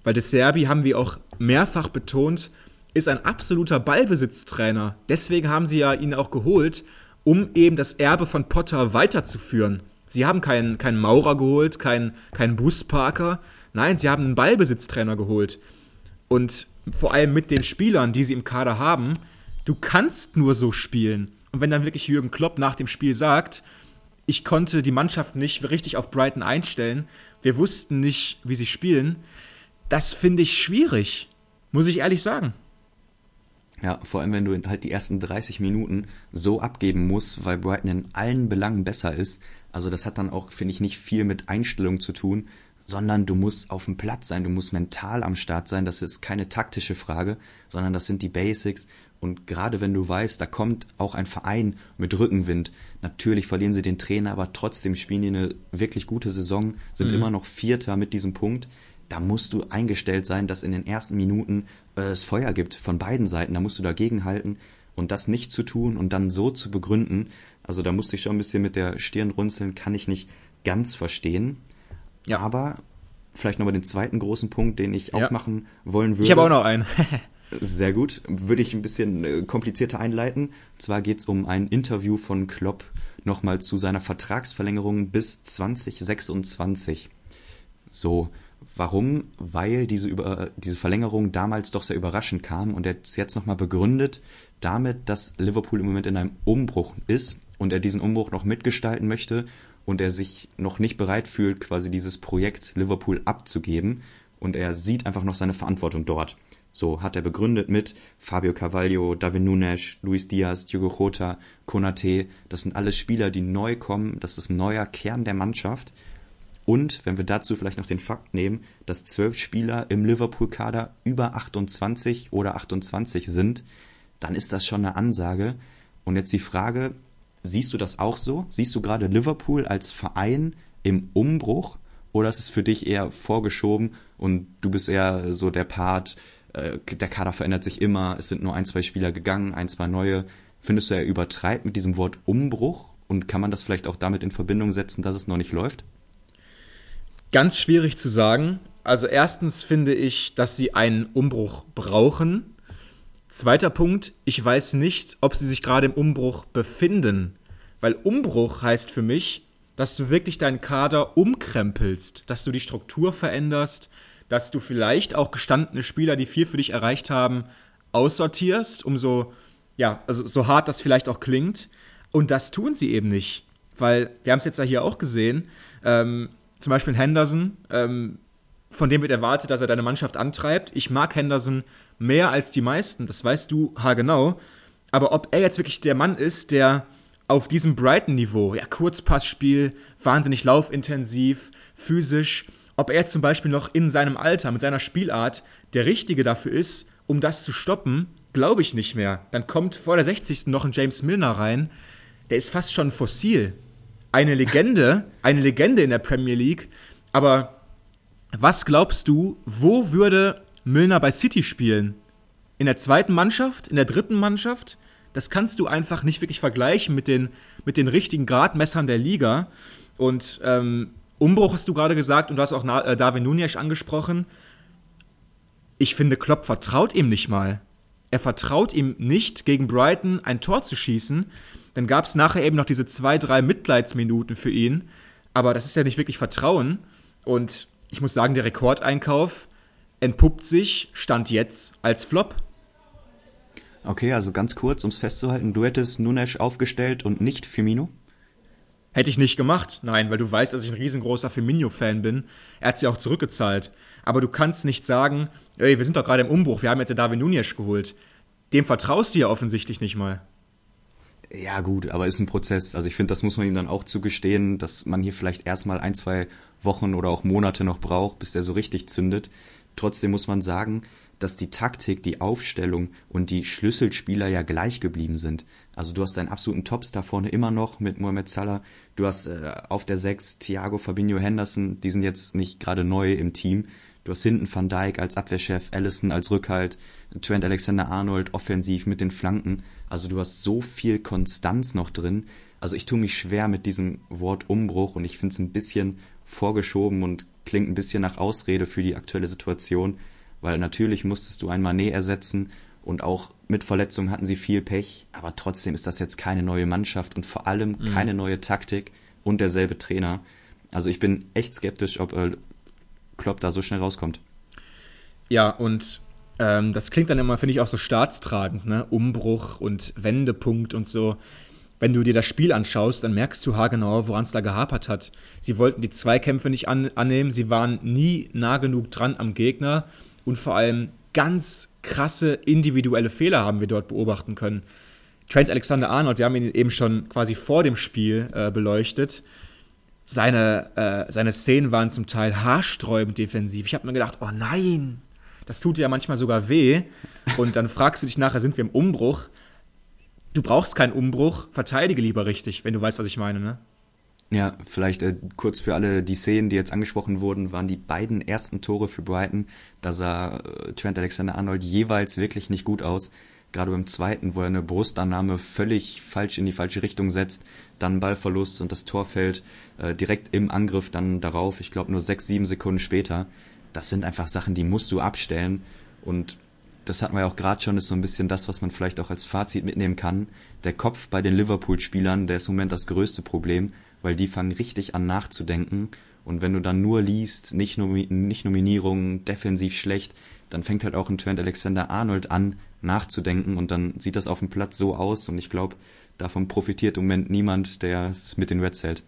Weil De Serbi, haben wir auch mehrfach betont, ist ein absoluter Ballbesitztrainer. Deswegen haben sie ja ihn auch geholt, um eben das Erbe von Potter weiterzuführen. Sie haben keinen, keinen Maurer geholt, keinen, keinen Busparker. Nein, sie haben einen Ballbesitztrainer geholt. Und vor allem mit den Spielern, die sie im Kader haben, du kannst nur so spielen. Und wenn dann wirklich Jürgen Klopp nach dem Spiel sagt, ich konnte die Mannschaft nicht richtig auf Brighton einstellen. Wir wussten nicht, wie sie spielen. Das finde ich schwierig, muss ich ehrlich sagen. Ja, vor allem wenn du halt die ersten 30 Minuten so abgeben musst, weil Brighton in allen Belangen besser ist. Also das hat dann auch, finde ich, nicht viel mit Einstellung zu tun, sondern du musst auf dem Platz sein, du musst mental am Start sein. Das ist keine taktische Frage, sondern das sind die Basics. Und gerade wenn du weißt, da kommt auch ein Verein mit Rückenwind, natürlich verlieren sie den Trainer, aber trotzdem spielen die eine wirklich gute Saison, sind mhm. immer noch Vierter mit diesem Punkt. Da musst du eingestellt sein, dass in den ersten Minuten äh, es Feuer gibt von beiden Seiten. Da musst du dagegen halten und das nicht zu tun und dann so zu begründen. Also da musste ich schon ein bisschen mit der Stirn runzeln, kann ich nicht ganz verstehen. Ja. Aber vielleicht nochmal den zweiten großen Punkt, den ich ja. aufmachen wollen würde. Ich habe auch noch einen. Sehr gut. Würde ich ein bisschen äh, komplizierter einleiten. Und zwar geht es um ein Interview von Klopp nochmal zu seiner Vertragsverlängerung bis 2026. So, warum? Weil diese, über, diese Verlängerung damals doch sehr überraschend kam und er es jetzt nochmal begründet damit, dass Liverpool im Moment in einem Umbruch ist und er diesen Umbruch noch mitgestalten möchte und er sich noch nicht bereit fühlt, quasi dieses Projekt Liverpool abzugeben und er sieht einfach noch seine Verantwortung dort. So hat er begründet mit Fabio Carvalho, David Nunes, Luis Diaz, Diogo Jota, Konate. Das sind alles Spieler, die neu kommen. Das ist ein neuer Kern der Mannschaft. Und wenn wir dazu vielleicht noch den Fakt nehmen, dass zwölf Spieler im Liverpool-Kader über 28 oder 28 sind, dann ist das schon eine Ansage. Und jetzt die Frage, siehst du das auch so? Siehst du gerade Liverpool als Verein im Umbruch? Oder ist es für dich eher vorgeschoben und du bist eher so der Part, äh, der Kader verändert sich immer, es sind nur ein, zwei Spieler gegangen, ein, zwei neue. Findest du, er übertreibt mit diesem Wort Umbruch? Und kann man das vielleicht auch damit in Verbindung setzen, dass es noch nicht läuft? Ganz schwierig zu sagen. Also erstens finde ich, dass sie einen Umbruch brauchen. Zweiter Punkt, ich weiß nicht, ob sie sich gerade im Umbruch befinden. Weil Umbruch heißt für mich, dass du wirklich deinen Kader umkrempelst, dass du die Struktur veränderst, dass du vielleicht auch gestandene Spieler, die viel für dich erreicht haben, aussortierst, um so, ja, also so hart das vielleicht auch klingt. Und das tun sie eben nicht. Weil wir haben es jetzt ja hier auch gesehen, ähm, zum Beispiel Henderson, ähm, von dem wird erwartet, dass er deine Mannschaft antreibt. Ich mag Henderson mehr als die meisten, das weißt du haargenau. Aber ob er jetzt wirklich der Mann ist, der auf diesem Brighton-Niveau, ja, Kurzpassspiel, wahnsinnig laufintensiv, physisch, ob er zum Beispiel noch in seinem Alter, mit seiner Spielart, der Richtige dafür ist, um das zu stoppen, glaube ich nicht mehr. Dann kommt vor der 60. noch ein James Milner rein, der ist fast schon fossil. Eine Legende, eine Legende in der Premier League, aber was glaubst du, wo würde Milner bei City spielen? In der zweiten Mannschaft? In der dritten Mannschaft? Das kannst du einfach nicht wirklich vergleichen mit den, mit den richtigen Gradmessern der Liga. Und ähm, Umbruch hast du gerade gesagt und du hast auch äh, David Nunez angesprochen. Ich finde, Klopp vertraut ihm nicht mal. Er vertraut ihm nicht, gegen Brighton ein Tor zu schießen. Dann gab es nachher eben noch diese zwei, drei Mitleidsminuten für ihn. Aber das ist ja nicht wirklich Vertrauen. Und ich muss sagen, der Rekordeinkauf entpuppt sich, stand jetzt, als Flop. Okay, also ganz kurz, um es festzuhalten, du hättest Nunes aufgestellt und nicht Firmino? Hätte ich nicht gemacht, nein, weil du weißt, dass ich ein riesengroßer Firmino-Fan bin. Er hat sie auch zurückgezahlt. Aber du kannst nicht sagen, ey, wir sind doch gerade im Umbruch, wir haben jetzt den David Nunez geholt. Dem vertraust du ja offensichtlich nicht mal. Ja, gut, aber ist ein Prozess. Also ich finde, das muss man ihm dann auch zugestehen, dass man hier vielleicht erstmal ein, zwei Wochen oder auch Monate noch braucht, bis der so richtig zündet. Trotzdem muss man sagen, dass die Taktik, die Aufstellung und die Schlüsselspieler ja gleich geblieben sind. Also du hast deinen absoluten Topstar vorne immer noch mit Mohamed Salah. Du hast äh, auf der 6 Thiago Fabinho Henderson, die sind jetzt nicht gerade neu im Team. Du hast hinten Van Dijk als Abwehrchef, Allison als Rückhalt, Trent Alexander-Arnold offensiv mit den Flanken. Also du hast so viel Konstanz noch drin. Also ich tue mich schwer mit diesem Wort Umbruch und ich finde es ein bisschen vorgeschoben und klingt ein bisschen nach Ausrede für die aktuelle Situation weil natürlich musstest du ein Manet ersetzen und auch mit Verletzungen hatten sie viel Pech, aber trotzdem ist das jetzt keine neue Mannschaft und vor allem mhm. keine neue Taktik und derselbe Trainer. Also ich bin echt skeptisch, ob äh, Klopp da so schnell rauskommt. Ja, und ähm, das klingt dann immer, finde ich, auch so staatstragend, ne? Umbruch und Wendepunkt und so. Wenn du dir das Spiel anschaust, dann merkst du haargenau, woran es da gehapert hat. Sie wollten die Zweikämpfe nicht an annehmen, sie waren nie nah genug dran am Gegner und vor allem ganz krasse individuelle Fehler haben wir dort beobachten können. Trent Alexander Arnold, wir haben ihn eben schon quasi vor dem Spiel äh, beleuchtet. Seine, äh, seine Szenen waren zum Teil haarsträubend defensiv. Ich habe mir gedacht, oh nein, das tut ja manchmal sogar weh. Und dann fragst du dich nachher, sind wir im Umbruch? Du brauchst keinen Umbruch, verteidige lieber richtig, wenn du weißt, was ich meine, ne? Ja, vielleicht äh, kurz für alle die Szenen, die jetzt angesprochen wurden, waren die beiden ersten Tore für Brighton. Da sah äh, Trent Alexander-Arnold jeweils wirklich nicht gut aus. Gerade beim zweiten, wo er eine Brustannahme völlig falsch in die falsche Richtung setzt, dann Ballverlust und das Tor fällt äh, direkt im Angriff dann darauf. Ich glaube nur sechs, sieben Sekunden später. Das sind einfach Sachen, die musst du abstellen. Und das hatten wir ja auch gerade schon, ist so ein bisschen das, was man vielleicht auch als Fazit mitnehmen kann. Der Kopf bei den Liverpool-Spielern, der ist im Moment das größte Problem weil die fangen richtig an nachzudenken. Und wenn du dann nur liest, nicht, Nomi nicht Nominierungen, defensiv schlecht, dann fängt halt auch ein Trent Alexander Arnold an, nachzudenken und dann sieht das auf dem Platz so aus und ich glaube, davon profitiert im Moment niemand, der es mit den Reds hält.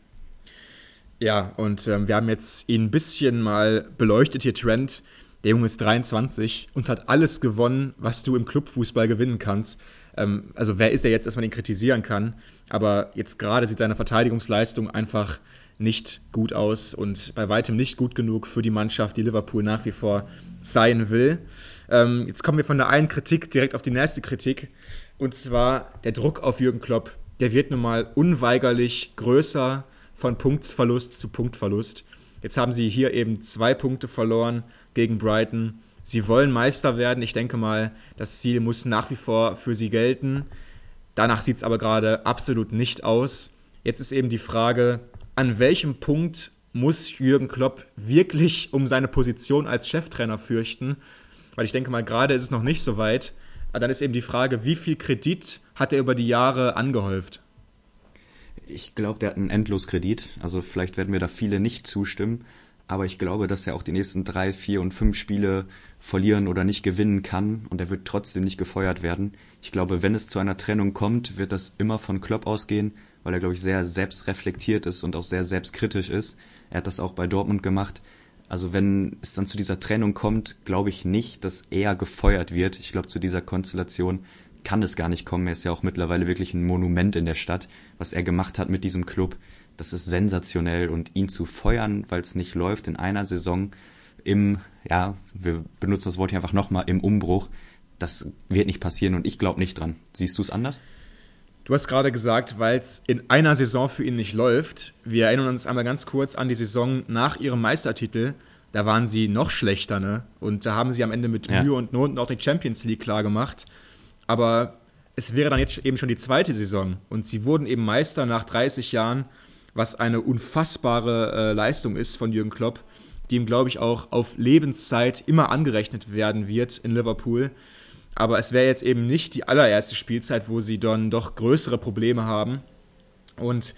Ja, und ähm, wir haben jetzt ihn ein bisschen mal beleuchtet hier, Trent. Der Junge ist 23 und hat alles gewonnen, was du im Clubfußball gewinnen kannst. Ähm, also wer ist er jetzt, dass man ihn kritisieren kann? Aber jetzt gerade sieht seine Verteidigungsleistung einfach nicht gut aus und bei weitem nicht gut genug für die Mannschaft, die Liverpool nach wie vor sein will. Ähm, jetzt kommen wir von der einen Kritik direkt auf die nächste Kritik und zwar der Druck auf Jürgen Klopp. Der wird nun mal unweigerlich größer von Punktverlust zu Punktverlust. Jetzt haben sie hier eben zwei Punkte verloren gegen Brighton. Sie wollen Meister werden. Ich denke mal, das Ziel muss nach wie vor für sie gelten. Danach sieht es aber gerade absolut nicht aus. Jetzt ist eben die Frage, an welchem Punkt muss Jürgen Klopp wirklich um seine Position als Cheftrainer fürchten? Weil ich denke mal, gerade ist es noch nicht so weit. Aber dann ist eben die Frage, wie viel Kredit hat er über die Jahre angehäuft? Ich glaube, der hat einen Endloskredit. Also vielleicht werden mir da viele nicht zustimmen. Aber ich glaube, dass er auch die nächsten drei, vier und fünf Spiele verlieren oder nicht gewinnen kann und er wird trotzdem nicht gefeuert werden. Ich glaube, wenn es zu einer Trennung kommt, wird das immer von Klopp ausgehen, weil er, glaube ich, sehr selbstreflektiert ist und auch sehr selbstkritisch ist. Er hat das auch bei Dortmund gemacht. Also wenn es dann zu dieser Trennung kommt, glaube ich nicht, dass er gefeuert wird. Ich glaube, zu dieser Konstellation kann es gar nicht kommen. Er ist ja auch mittlerweile wirklich ein Monument in der Stadt, was er gemacht hat mit diesem Club. Das ist sensationell und ihn zu feuern, weil es nicht läuft in einer Saison im, ja, wir benutzen das Wort hier einfach nochmal, im Umbruch, das wird nicht passieren und ich glaube nicht dran. Siehst du es anders? Du hast gerade gesagt, weil es in einer Saison für ihn nicht läuft. Wir erinnern uns einmal ganz kurz an die Saison nach ihrem Meistertitel. Da waren sie noch schlechter, ne? Und da haben sie am Ende mit ja. Mühe und Not auch die Champions League klar gemacht. Aber es wäre dann jetzt eben schon die zweite Saison und sie wurden eben Meister nach 30 Jahren, was eine unfassbare äh, Leistung ist von Jürgen Klopp, die ihm, glaube ich, auch auf Lebenszeit immer angerechnet werden wird in Liverpool. Aber es wäre jetzt eben nicht die allererste Spielzeit, wo sie dann doch größere Probleme haben. Und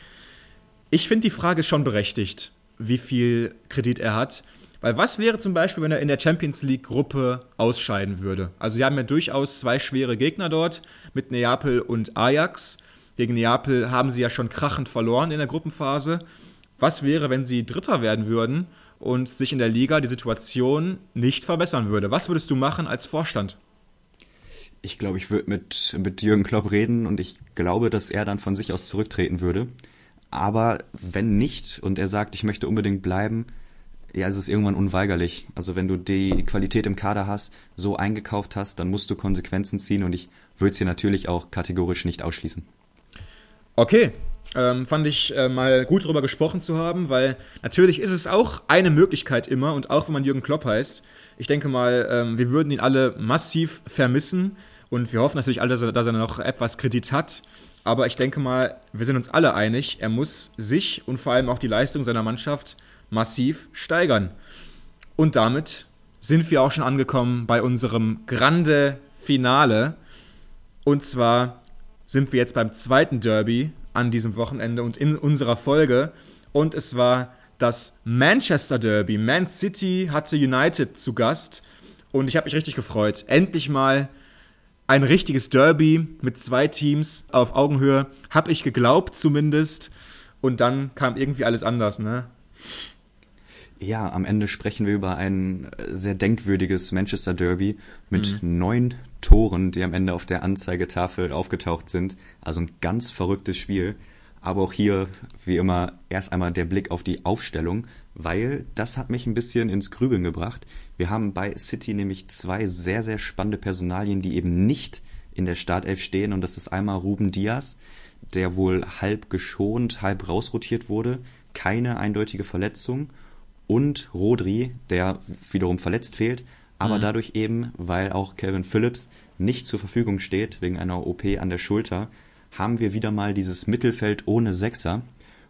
ich finde die Frage schon berechtigt, wie viel Kredit er hat. Weil was wäre zum Beispiel, wenn er in der Champions League-Gruppe ausscheiden würde? Also sie haben ja durchaus zwei schwere Gegner dort mit Neapel und Ajax. Gegen Neapel haben sie ja schon krachend verloren in der Gruppenphase. Was wäre, wenn sie Dritter werden würden und sich in der Liga die Situation nicht verbessern würde? Was würdest du machen als Vorstand? Ich glaube, ich würde mit, mit Jürgen Klopp reden und ich glaube, dass er dann von sich aus zurücktreten würde. Aber wenn nicht und er sagt, ich möchte unbedingt bleiben, ja, es ist irgendwann unweigerlich. Also wenn du die Qualität im Kader hast, so eingekauft hast, dann musst du Konsequenzen ziehen und ich würde es hier natürlich auch kategorisch nicht ausschließen. Okay, ähm, fand ich äh, mal gut darüber gesprochen zu haben, weil natürlich ist es auch eine Möglichkeit immer und auch wenn man Jürgen Klopp heißt. Ich denke mal, ähm, wir würden ihn alle massiv vermissen und wir hoffen natürlich alle, dass er, dass er noch etwas Kredit hat. Aber ich denke mal, wir sind uns alle einig, er muss sich und vor allem auch die Leistung seiner Mannschaft massiv steigern. Und damit sind wir auch schon angekommen bei unserem Grande Finale. Und zwar sind wir jetzt beim zweiten Derby an diesem Wochenende und in unserer Folge. Und es war das Manchester Derby. Man City hatte United zu Gast. Und ich habe mich richtig gefreut. Endlich mal ein richtiges Derby mit zwei Teams auf Augenhöhe. Habe ich geglaubt zumindest. Und dann kam irgendwie alles anders, ne? Ja, am Ende sprechen wir über ein sehr denkwürdiges Manchester Derby mit mhm. neun Toren, die am Ende auf der Anzeigetafel aufgetaucht sind. Also ein ganz verrücktes Spiel. Aber auch hier, wie immer, erst einmal der Blick auf die Aufstellung, weil das hat mich ein bisschen ins Grübeln gebracht. Wir haben bei City nämlich zwei sehr, sehr spannende Personalien, die eben nicht in der Startelf stehen. Und das ist einmal Ruben Diaz, der wohl halb geschont, halb rausrotiert wurde. Keine eindeutige Verletzung und Rodri, der wiederum verletzt fehlt, aber mhm. dadurch eben, weil auch Kevin Phillips nicht zur Verfügung steht wegen einer OP an der Schulter, haben wir wieder mal dieses Mittelfeld ohne Sechser.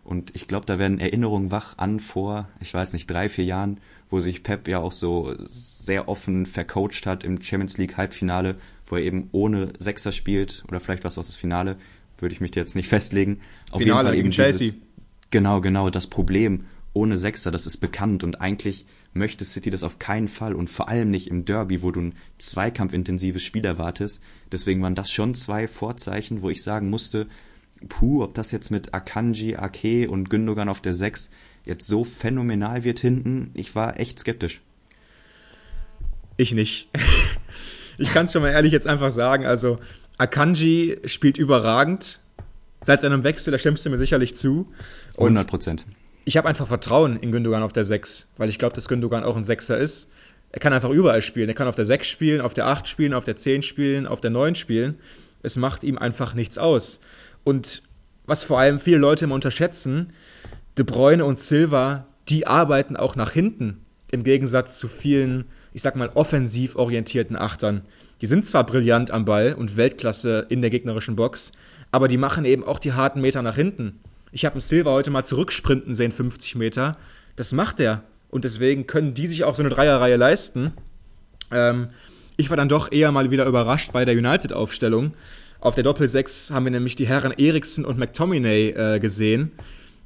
Und ich glaube, da werden Erinnerungen wach an vor, ich weiß nicht, drei, vier Jahren, wo sich Pep ja auch so sehr offen vercoacht hat im Champions League Halbfinale, wo er eben ohne Sechser spielt, oder vielleicht war es auch das Finale, würde ich mich jetzt nicht festlegen. Auf Finale jeden Fall eben Chelsea. Dieses, genau, genau, das Problem ohne Sechser, das ist bekannt und eigentlich möchte City das auf keinen Fall und vor allem nicht im Derby, wo du ein zweikampfintensives Spiel erwartest. Deswegen waren das schon zwei Vorzeichen, wo ich sagen musste, puh, ob das jetzt mit Akanji, Ake und Gündogan auf der Sechs jetzt so phänomenal wird hinten, ich war echt skeptisch. Ich nicht. ich kann es schon mal ehrlich jetzt einfach sagen. Also, Akanji spielt überragend. Seit seinem Wechsel, da stimmst du mir sicherlich zu. Und 100 Prozent. Ich habe einfach Vertrauen in Gündogan auf der 6, weil ich glaube, dass Gündogan auch ein Sechser ist. Er kann einfach überall spielen. Er kann auf der 6 spielen, auf der 8 spielen, auf der 10 spielen, auf der 9 spielen. Es macht ihm einfach nichts aus. Und was vor allem viele Leute immer unterschätzen, De Bruyne und Silva, die arbeiten auch nach hinten. Im Gegensatz zu vielen, ich sag mal, offensiv orientierten Achtern. Die sind zwar brillant am Ball und Weltklasse in der gegnerischen Box, aber die machen eben auch die harten Meter nach hinten. Ich habe einen Silva heute mal zurücksprinten sehen, 50 Meter. Das macht er. Und deswegen können die sich auch so eine Dreierreihe leisten. Ähm, ich war dann doch eher mal wieder überrascht bei der United-Aufstellung. Auf der Doppel-6 haben wir nämlich die Herren Eriksen und McTominay äh, gesehen.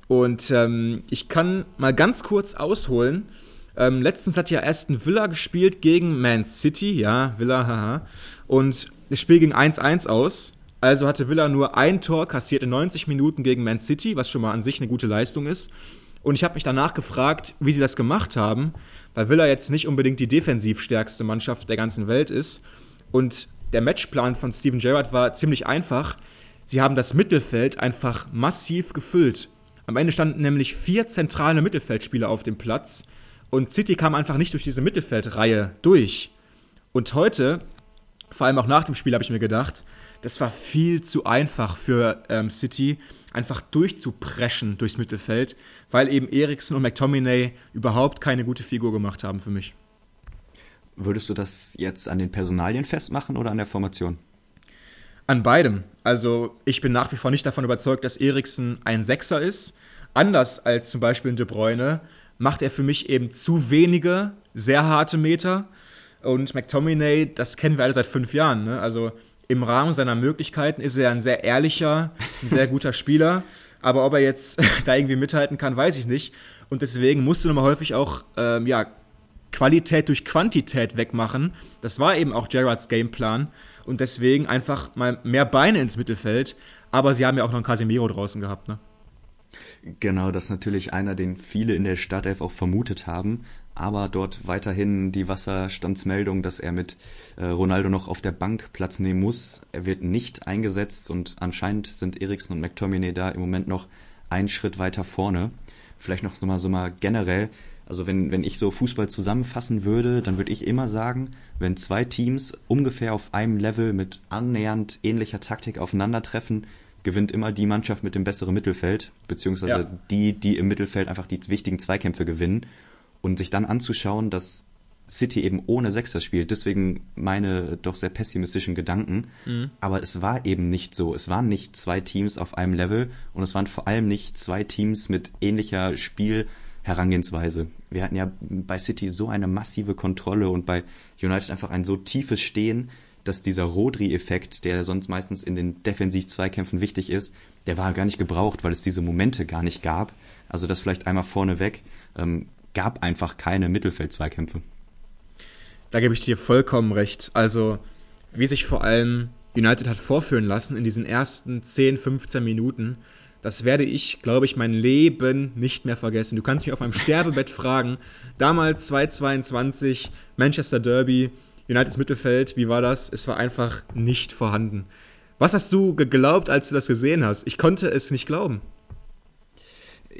Und ähm, ich kann mal ganz kurz ausholen. Ähm, letztens hat ja Aston Villa gespielt gegen Man City. Ja, Villa, haha. Und das Spiel ging 1-1 aus. Also hatte Villa nur ein Tor kassiert in 90 Minuten gegen Man City, was schon mal an sich eine gute Leistung ist. Und ich habe mich danach gefragt, wie sie das gemacht haben, weil Villa jetzt nicht unbedingt die defensiv stärkste Mannschaft der ganzen Welt ist. Und der Matchplan von Steven Gerrard war ziemlich einfach. Sie haben das Mittelfeld einfach massiv gefüllt. Am Ende standen nämlich vier zentrale Mittelfeldspieler auf dem Platz und City kam einfach nicht durch diese Mittelfeldreihe durch. Und heute, vor allem auch nach dem Spiel, habe ich mir gedacht, das war viel zu einfach für ähm, City, einfach durchzupreschen durchs Mittelfeld, weil eben Eriksen und McTominay überhaupt keine gute Figur gemacht haben für mich. Würdest du das jetzt an den Personalien festmachen oder an der Formation? An beidem. Also ich bin nach wie vor nicht davon überzeugt, dass Eriksen ein Sechser ist. Anders als zum Beispiel in De Bruyne macht er für mich eben zu wenige sehr harte Meter. Und McTominay, das kennen wir alle seit fünf Jahren. Ne? Also im Rahmen seiner Möglichkeiten ist er ein sehr ehrlicher, ein sehr guter Spieler. Aber ob er jetzt da irgendwie mithalten kann, weiß ich nicht. Und deswegen musste nochmal häufig auch ähm, ja, Qualität durch Quantität wegmachen. Das war eben auch Gerards Gameplan. Und deswegen einfach mal mehr Beine ins Mittelfeld. Aber sie haben ja auch noch einen Casemiro draußen gehabt, ne? Genau, das ist natürlich einer, den viele in der Startelf auch vermutet haben, aber dort weiterhin die Wasserstandsmeldung, dass er mit äh, Ronaldo noch auf der Bank Platz nehmen muss. Er wird nicht eingesetzt und anscheinend sind Eriksen und McTominay da im Moment noch einen Schritt weiter vorne. Vielleicht noch mal so mal generell, also wenn, wenn ich so Fußball zusammenfassen würde, dann würde ich immer sagen, wenn zwei Teams ungefähr auf einem Level mit annähernd ähnlicher Taktik aufeinandertreffen, gewinnt immer die Mannschaft mit dem besseren Mittelfeld, beziehungsweise ja. die, die im Mittelfeld einfach die wichtigen Zweikämpfe gewinnen. Und sich dann anzuschauen, dass City eben ohne Sechser spielt, deswegen meine doch sehr pessimistischen Gedanken. Mhm. Aber es war eben nicht so. Es waren nicht zwei Teams auf einem Level und es waren vor allem nicht zwei Teams mit ähnlicher Spielherangehensweise. Wir hatten ja bei City so eine massive Kontrolle und bei United einfach ein so tiefes Stehen, dass dieser Rodri-Effekt, der sonst meistens in den Defensiv-Zweikämpfen wichtig ist, der war gar nicht gebraucht, weil es diese Momente gar nicht gab. Also das vielleicht einmal vorneweg, ähm, gab einfach keine Mittelfeld-Zweikämpfe. Da gebe ich dir vollkommen recht. Also wie sich vor allem United hat vorführen lassen in diesen ersten 10, 15 Minuten, das werde ich, glaube ich, mein Leben nicht mehr vergessen. Du kannst mich auf meinem Sterbebett fragen. Damals 222 Manchester Derby, Uniteds Mittelfeld, wie war das? Es war einfach nicht vorhanden. Was hast du geglaubt, als du das gesehen hast? Ich konnte es nicht glauben.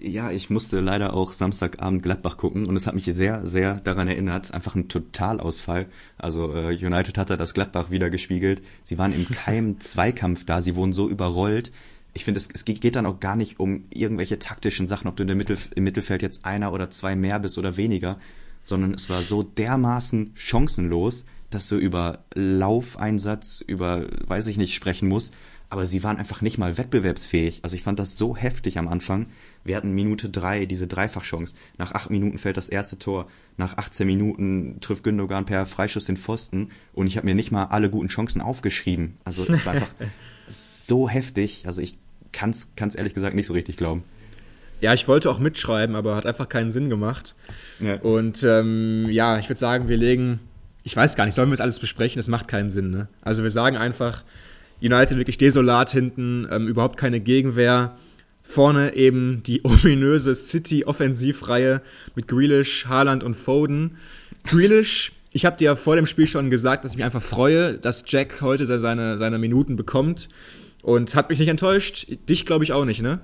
Ja, ich musste leider auch Samstagabend Gladbach gucken und es hat mich sehr, sehr daran erinnert. Einfach ein Totalausfall. Also äh, United hat da das Gladbach wieder gespiegelt. Sie waren im keinem Zweikampf da, sie wurden so überrollt. Ich finde, es, es geht dann auch gar nicht um irgendwelche taktischen Sachen, ob du in Mittel, im Mittelfeld jetzt einer oder zwei mehr bist oder weniger, sondern es war so dermaßen chancenlos, dass du über Laufeinsatz, über, weiß ich nicht, sprechen musst. Aber sie waren einfach nicht mal wettbewerbsfähig. Also ich fand das so heftig am Anfang. Wir hatten Minute drei, diese Dreifachchance. Nach acht Minuten fällt das erste Tor. Nach 18 Minuten trifft Gündogan per Freischuss den Pfosten. Und ich habe mir nicht mal alle guten Chancen aufgeschrieben. Also es war einfach so heftig. Also ich kann es ehrlich gesagt nicht so richtig glauben. Ja, ich wollte auch mitschreiben, aber hat einfach keinen Sinn gemacht. Ja. Und ähm, ja, ich würde sagen, wir legen ich weiß gar nicht, sollen wir das alles besprechen? Das macht keinen Sinn. Ne? Also wir sagen einfach, United wirklich desolat hinten, ähm, überhaupt keine Gegenwehr. Vorne eben die ominöse City-Offensivreihe mit Grealish, Haaland und Foden. Grealish Ich habe dir ja vor dem Spiel schon gesagt, dass ich mich einfach freue, dass Jack heute seine, seine Minuten bekommt. Und hat mich nicht enttäuscht. Dich glaube ich auch nicht, ne?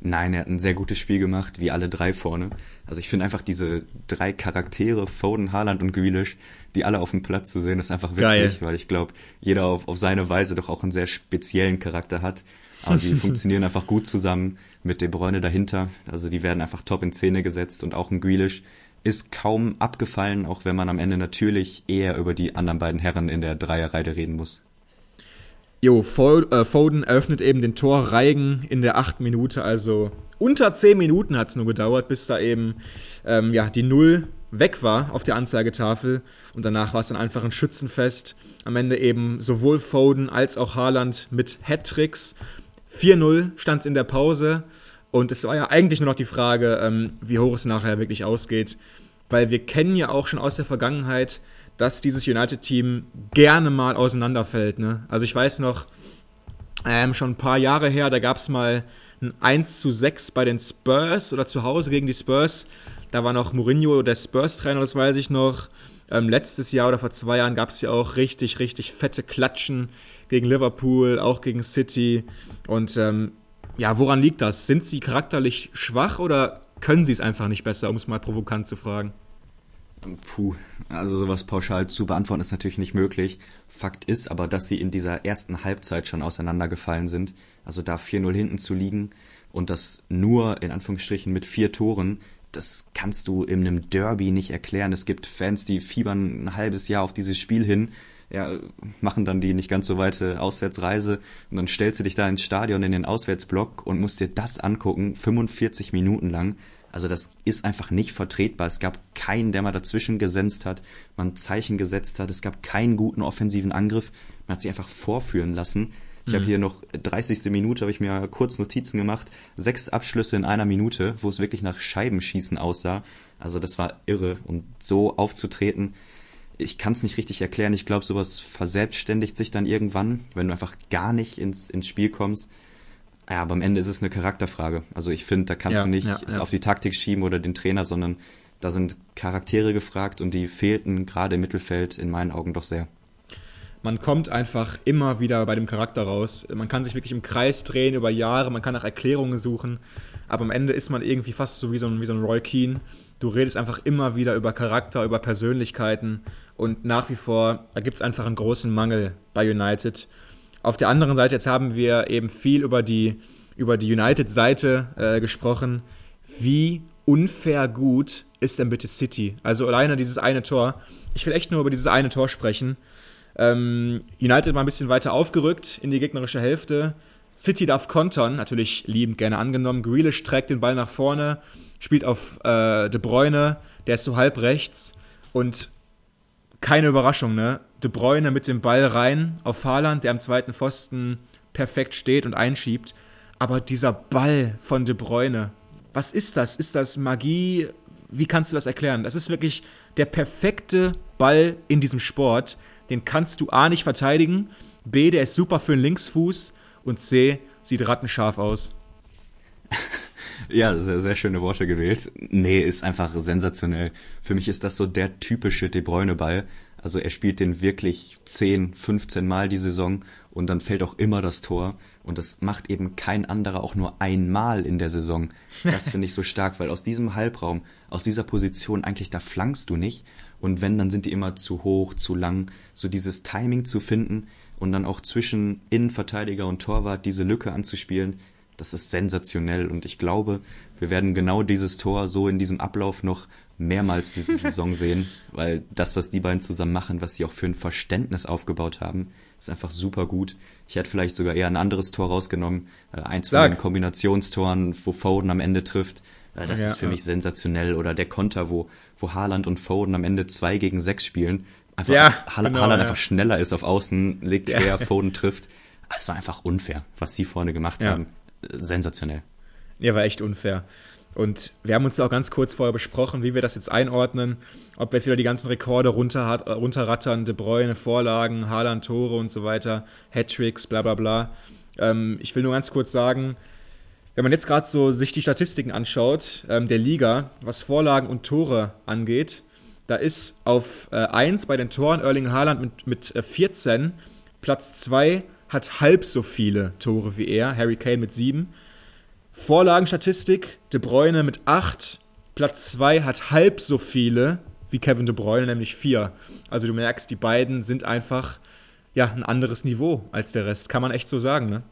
Nein, er hat ein sehr gutes Spiel gemacht, wie alle drei vorne. Also ich finde einfach diese drei Charaktere, Foden, Haaland und Grealish, die alle auf dem Platz zu sehen, ist einfach witzig, Geil. weil ich glaube, jeder auf, auf seine Weise doch auch einen sehr speziellen Charakter hat. Aber sie funktionieren einfach gut zusammen mit De Bruyne dahinter. Also die werden einfach top in Szene gesetzt und auch ein Grealish ist kaum abgefallen, auch wenn man am Ende natürlich eher über die anderen beiden Herren in der Dreierreihe reden muss. Jo, äh, Foden eröffnet eben den Torreigen in der achten Minute, also unter zehn Minuten hat es nur gedauert, bis da eben ähm, ja, die Null weg war auf der Anzeigetafel und danach war es dann einfach ein Schützenfest. Am Ende eben sowohl Foden als auch Haaland mit Hattricks. 4-0 stand es in der Pause und es war ja eigentlich nur noch die Frage, ähm, wie hoch es nachher wirklich ausgeht, weil wir kennen ja auch schon aus der Vergangenheit, dass dieses United-Team gerne mal auseinanderfällt. Ne? Also ich weiß noch, ähm, schon ein paar Jahre her, da gab es mal ein 1 zu 6 bei den Spurs oder zu Hause gegen die Spurs. Da war noch Mourinho der Spurs-Trainer, das weiß ich noch. Ähm, letztes Jahr oder vor zwei Jahren gab es ja auch richtig, richtig fette Klatschen gegen Liverpool, auch gegen City. Und ähm, ja, woran liegt das? Sind sie charakterlich schwach oder können sie es einfach nicht besser, um es mal provokant zu fragen? Puh, also sowas pauschal zu beantworten ist natürlich nicht möglich. Fakt ist aber, dass sie in dieser ersten Halbzeit schon auseinandergefallen sind. Also da 4-0 hinten zu liegen und das nur in Anführungsstrichen mit vier Toren, das kannst du in einem Derby nicht erklären. Es gibt Fans, die fiebern ein halbes Jahr auf dieses Spiel hin, ja, machen dann die nicht ganz so weite Auswärtsreise und dann stellst du dich da ins Stadion in den Auswärtsblock und musst dir das angucken, 45 Minuten lang also das ist einfach nicht vertretbar. Es gab keinen, der mal dazwischen gesenzt hat, man Zeichen gesetzt hat. Es gab keinen guten offensiven Angriff. Man hat sich einfach vorführen lassen. Ich mhm. habe hier noch 30. Minute, habe ich mir kurz Notizen gemacht. Sechs Abschlüsse in einer Minute, wo es wirklich nach Scheibenschießen aussah. Also das war irre. Und so aufzutreten, ich kann es nicht richtig erklären. Ich glaube, sowas verselbstständigt sich dann irgendwann, wenn du einfach gar nicht ins, ins Spiel kommst. Ja, aber am Ende ist es eine Charakterfrage. Also ich finde, da kannst ja, du nicht ja, es ja. auf die Taktik schieben oder den Trainer, sondern da sind Charaktere gefragt und die fehlten gerade im Mittelfeld in meinen Augen doch sehr. Man kommt einfach immer wieder bei dem Charakter raus. Man kann sich wirklich im Kreis drehen über Jahre, man kann nach Erklärungen suchen, aber am Ende ist man irgendwie fast so wie so ein, wie so ein Roy Keane. Du redest einfach immer wieder über Charakter, über Persönlichkeiten und nach wie vor, da gibt es einfach einen großen Mangel bei United. Auf der anderen Seite, jetzt haben wir eben viel über die, über die United-Seite äh, gesprochen. Wie unfair gut ist denn bitte City? Also alleine dieses eine Tor. Ich will echt nur über dieses eine Tor sprechen. Ähm, United mal ein bisschen weiter aufgerückt in die gegnerische Hälfte. City darf kontern, natürlich liebend gerne angenommen. Grealish trägt den Ball nach vorne, spielt auf äh, De Bruyne, der ist so halb rechts und keine Überraschung, ne? De Bruyne mit dem Ball rein auf Haaland, der am zweiten Pfosten perfekt steht und einschiebt. Aber dieser Ball von De Bruyne, was ist das? Ist das Magie? Wie kannst du das erklären? Das ist wirklich der perfekte Ball in diesem Sport. Den kannst du A nicht verteidigen, B, der ist super für den Linksfuß und C, sieht rattenscharf aus. Ja, sehr, sehr schöne Worte gewählt. Nee, ist einfach sensationell. Für mich ist das so der typische De Bruyne-Ball. Also er spielt den wirklich 10, 15 Mal die Saison und dann fällt auch immer das Tor. Und das macht eben kein anderer auch nur einmal in der Saison. Das finde ich so stark, weil aus diesem Halbraum, aus dieser Position eigentlich da flankst du nicht. Und wenn, dann sind die immer zu hoch, zu lang. So dieses Timing zu finden und dann auch zwischen Innenverteidiger und Torwart diese Lücke anzuspielen, das ist sensationell und ich glaube, wir werden genau dieses Tor so in diesem Ablauf noch mehrmals diese Saison sehen, weil das, was die beiden zusammen machen, was sie auch für ein Verständnis aufgebaut haben, ist einfach super gut. Ich hätte vielleicht sogar eher ein anderes Tor rausgenommen, äh, eins von den Kombinationstoren, wo Foden am Ende trifft. Äh, das ja, ist für ja. mich sensationell. Oder der Konter, wo, wo Haaland und Foden am Ende zwei gegen sechs spielen. Einfach ja, Haaland, genau, Haaland einfach schneller ist auf Außen, legt quer, Foden trifft. Es war einfach unfair, was sie vorne gemacht haben sensationell. Ja, war echt unfair. Und wir haben uns auch ganz kurz vorher besprochen, wie wir das jetzt einordnen. Ob wir jetzt wieder die ganzen Rekorde runter, runterrattern, De Bruyne, Vorlagen, Haaland, Tore und so weiter, Hattricks, bla bla bla. Ähm, ich will nur ganz kurz sagen, wenn man jetzt gerade so sich die Statistiken anschaut, ähm, der Liga, was Vorlagen und Tore angeht, Da ist auf äh, 1 bei den Toren Erling Haaland mit, mit äh, 14. Platz 2 hat halb so viele Tore wie er, Harry Kane mit 7. Vorlagenstatistik, De Bruyne mit 8. Platz 2 hat halb so viele wie Kevin De Bruyne, nämlich 4. Also du merkst, die beiden sind einfach ja, ein anderes Niveau als der Rest. Kann man echt so sagen, ne?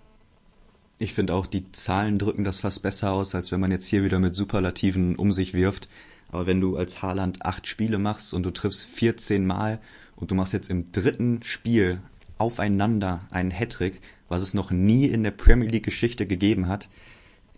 Ich finde auch, die Zahlen drücken das fast besser aus, als wenn man jetzt hier wieder mit Superlativen um sich wirft. Aber wenn du als Haaland acht Spiele machst und du triffst 14 Mal und du machst jetzt im dritten Spiel aufeinander einen Hattrick, was es noch nie in der Premier League Geschichte gegeben hat,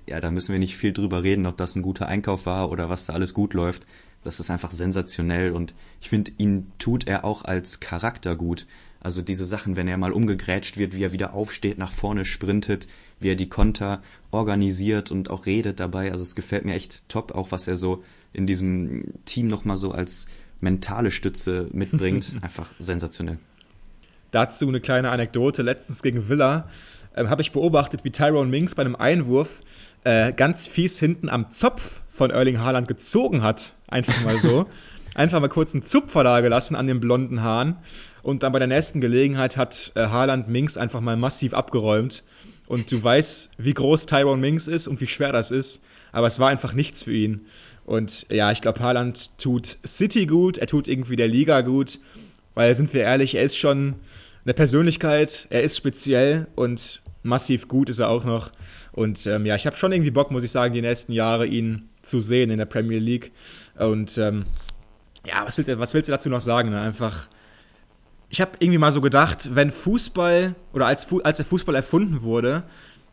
ja, da müssen wir nicht viel drüber reden, ob das ein guter Einkauf war oder was da alles gut läuft. Das ist einfach sensationell und ich finde, ihn tut er auch als Charakter gut. Also diese Sachen, wenn er mal umgegrätscht wird, wie er wieder aufsteht, nach vorne sprintet, wie er die Konter organisiert und auch redet dabei. Also es gefällt mir echt top, auch was er so in diesem Team nochmal so als mentale Stütze mitbringt. Einfach sensationell. Dazu eine kleine Anekdote. Letztens gegen Villa äh, habe ich beobachtet, wie Tyrone Minks bei einem Einwurf äh, ganz fies hinten am Zopf von Erling Haaland gezogen hat. Einfach mal so. Einfach mal kurz einen Zupfer da gelassen an den blonden Haaren. Und dann bei der nächsten Gelegenheit hat äh, Haaland Minks einfach mal massiv abgeräumt. Und du weißt, wie groß Tyrone Minks ist und wie schwer das ist. Aber es war einfach nichts für ihn. Und ja, ich glaube, Haaland tut City gut, er tut irgendwie der Liga gut. Weil, sind wir ehrlich, er ist schon eine Persönlichkeit, er ist speziell und massiv gut ist er auch noch. Und ähm, ja, ich habe schon irgendwie Bock, muss ich sagen, die nächsten Jahre ihn zu sehen in der Premier League. Und ähm, ja, was willst, du, was willst du dazu noch sagen? Ne? Einfach, ich habe irgendwie mal so gedacht, wenn Fußball oder als, als der Fußball erfunden wurde,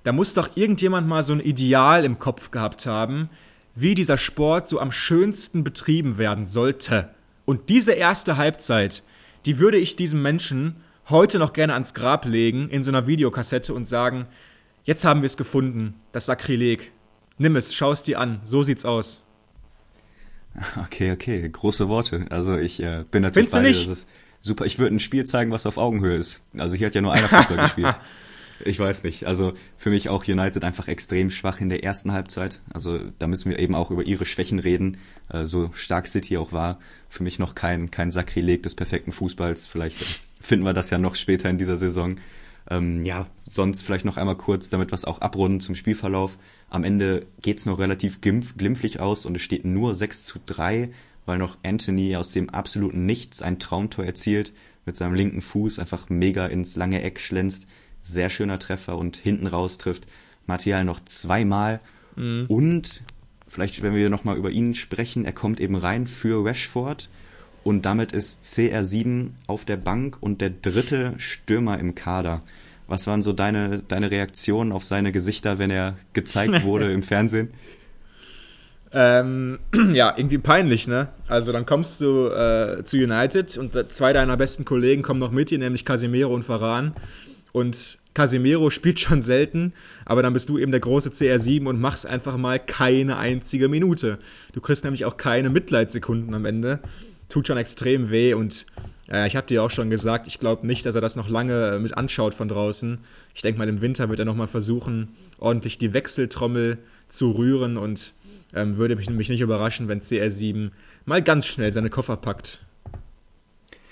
da muss doch irgendjemand mal so ein Ideal im Kopf gehabt haben, wie dieser Sport so am schönsten betrieben werden sollte. Und diese erste Halbzeit, die würde ich diesem Menschen heute noch gerne ans Grab legen in so einer Videokassette und sagen, jetzt haben wir es gefunden, das Sakrileg. Nimm es, schau es dir an, so sieht's aus. Okay, okay, große Worte. Also ich äh, bin natürlich Findest bei dir. Das ist super. Ich würde ein Spiel zeigen, was auf Augenhöhe ist. Also hier hat ja nur einer Fußball gespielt. Ich weiß nicht. Also für mich auch United einfach extrem schwach in der ersten Halbzeit. Also da müssen wir eben auch über ihre Schwächen reden. Äh, so stark City auch war. Für mich noch kein, kein Sakrileg des perfekten Fußballs. Vielleicht finden wir das ja noch später in dieser Saison. Ähm, ja, sonst vielleicht noch einmal kurz, damit wir es auch abrunden zum Spielverlauf. Am Ende geht's noch relativ glimpflich aus und es steht nur 6 zu 3, weil noch Anthony aus dem absoluten Nichts ein Traumtor erzielt, mit seinem linken Fuß einfach mega ins lange Eck schlänzt. Sehr schöner Treffer und hinten raus trifft Martial noch zweimal. Mhm. Und vielleicht, wenn wir nochmal über ihn sprechen, er kommt eben rein für Rashford und damit ist CR7 auf der Bank und der dritte Stürmer im Kader. Was waren so deine, deine Reaktionen auf seine Gesichter, wenn er gezeigt wurde im Fernsehen? Ähm, ja, irgendwie peinlich, ne? Also dann kommst du äh, zu United und zwei deiner besten Kollegen kommen noch mit dir, nämlich Casimiro und Varan. Und Casimiro spielt schon selten, aber dann bist du eben der große CR7 und machst einfach mal keine einzige Minute. Du kriegst nämlich auch keine Mitleidssekunden am Ende tut schon extrem weh und äh, ich habe dir auch schon gesagt, ich glaube nicht, dass er das noch lange mit anschaut von draußen. Ich denke mal, im Winter wird er nochmal versuchen, ordentlich die Wechseltrommel zu rühren und ähm, würde mich, mich nicht überraschen, wenn CR7 mal ganz schnell seine Koffer packt.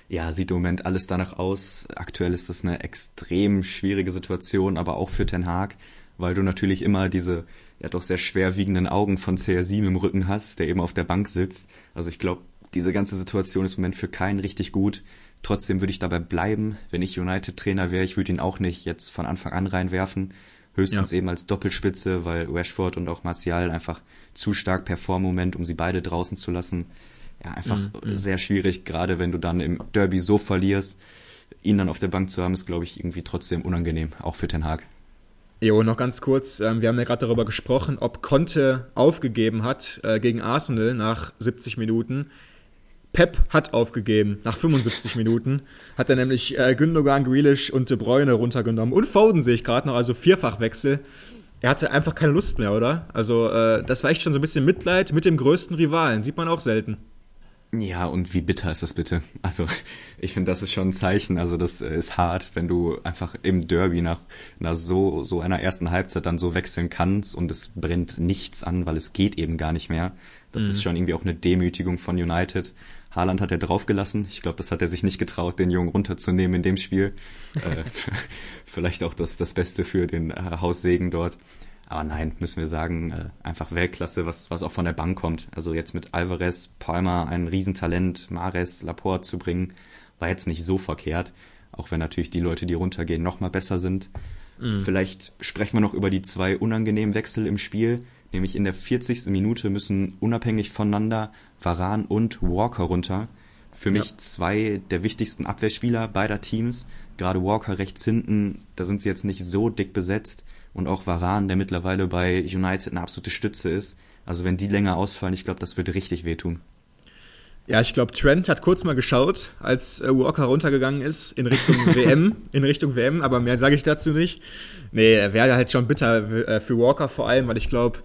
Ja, sieht im Moment alles danach aus. Aktuell ist das eine extrem schwierige Situation, aber auch für Ten Haag, weil du natürlich immer diese ja doch sehr schwerwiegenden Augen von CR7 im Rücken hast, der eben auf der Bank sitzt. Also ich glaube, diese ganze Situation ist im Moment für keinen richtig gut. Trotzdem würde ich dabei bleiben. Wenn ich United-Trainer wäre, ich würde ihn auch nicht jetzt von Anfang an reinwerfen. Höchstens ja. eben als Doppelspitze, weil Rashford und auch Martial einfach zu stark performen im Moment, um sie beide draußen zu lassen. Ja, einfach mhm. mhm. sehr schwierig, gerade wenn du dann im Derby so verlierst. Ihn dann auf der Bank zu haben, ist, glaube ich, irgendwie trotzdem unangenehm, auch für Ten Hag. Jo, noch ganz kurz. Ähm, wir haben ja gerade darüber gesprochen, ob Conte aufgegeben hat äh, gegen Arsenal nach 70 Minuten. Pep hat aufgegeben nach 75 Minuten. Hat er nämlich äh, Gündogan, Grealish und De Bruyne runtergenommen. Und Foden sehe ich gerade noch, also Vierfachwechsel. Er hatte einfach keine Lust mehr, oder? Also, äh, das war echt schon so ein bisschen Mitleid mit dem größten Rivalen. Sieht man auch selten. Ja, und wie bitter ist das bitte? Also, ich finde, das ist schon ein Zeichen. Also, das äh, ist hart, wenn du einfach im Derby nach, nach so, so einer ersten Halbzeit dann so wechseln kannst und es brennt nichts an, weil es geht eben gar nicht mehr. Das mhm. ist schon irgendwie auch eine Demütigung von United Haaland hat er draufgelassen. Ich glaube, das hat er sich nicht getraut, den Jungen runterzunehmen in dem Spiel. äh, vielleicht auch das, das Beste für den äh, Haussegen dort. Aber nein, müssen wir sagen, äh, einfach Weltklasse, was, was auch von der Bank kommt. Also jetzt mit Alvarez, Palmer ein Riesentalent, Mares, Laporte zu bringen, war jetzt nicht so verkehrt. Auch wenn natürlich die Leute, die runtergehen, noch mal besser sind. Mhm. Vielleicht sprechen wir noch über die zwei unangenehmen Wechsel im Spiel. Nämlich in der 40. Minute müssen unabhängig voneinander Varan und Walker runter. Für mich ja. zwei der wichtigsten Abwehrspieler beider Teams. Gerade Walker rechts hinten, da sind sie jetzt nicht so dick besetzt. Und auch Varan, der mittlerweile bei United eine absolute Stütze ist. Also wenn die länger ausfallen, ich glaube, das wird richtig wehtun. Ja, ich glaube, Trent hat kurz mal geschaut, als äh, Walker runtergegangen ist in Richtung WM, in Richtung WM, aber mehr sage ich dazu nicht. Nee, wäre halt schon bitter äh, für Walker vor allem, weil ich glaube,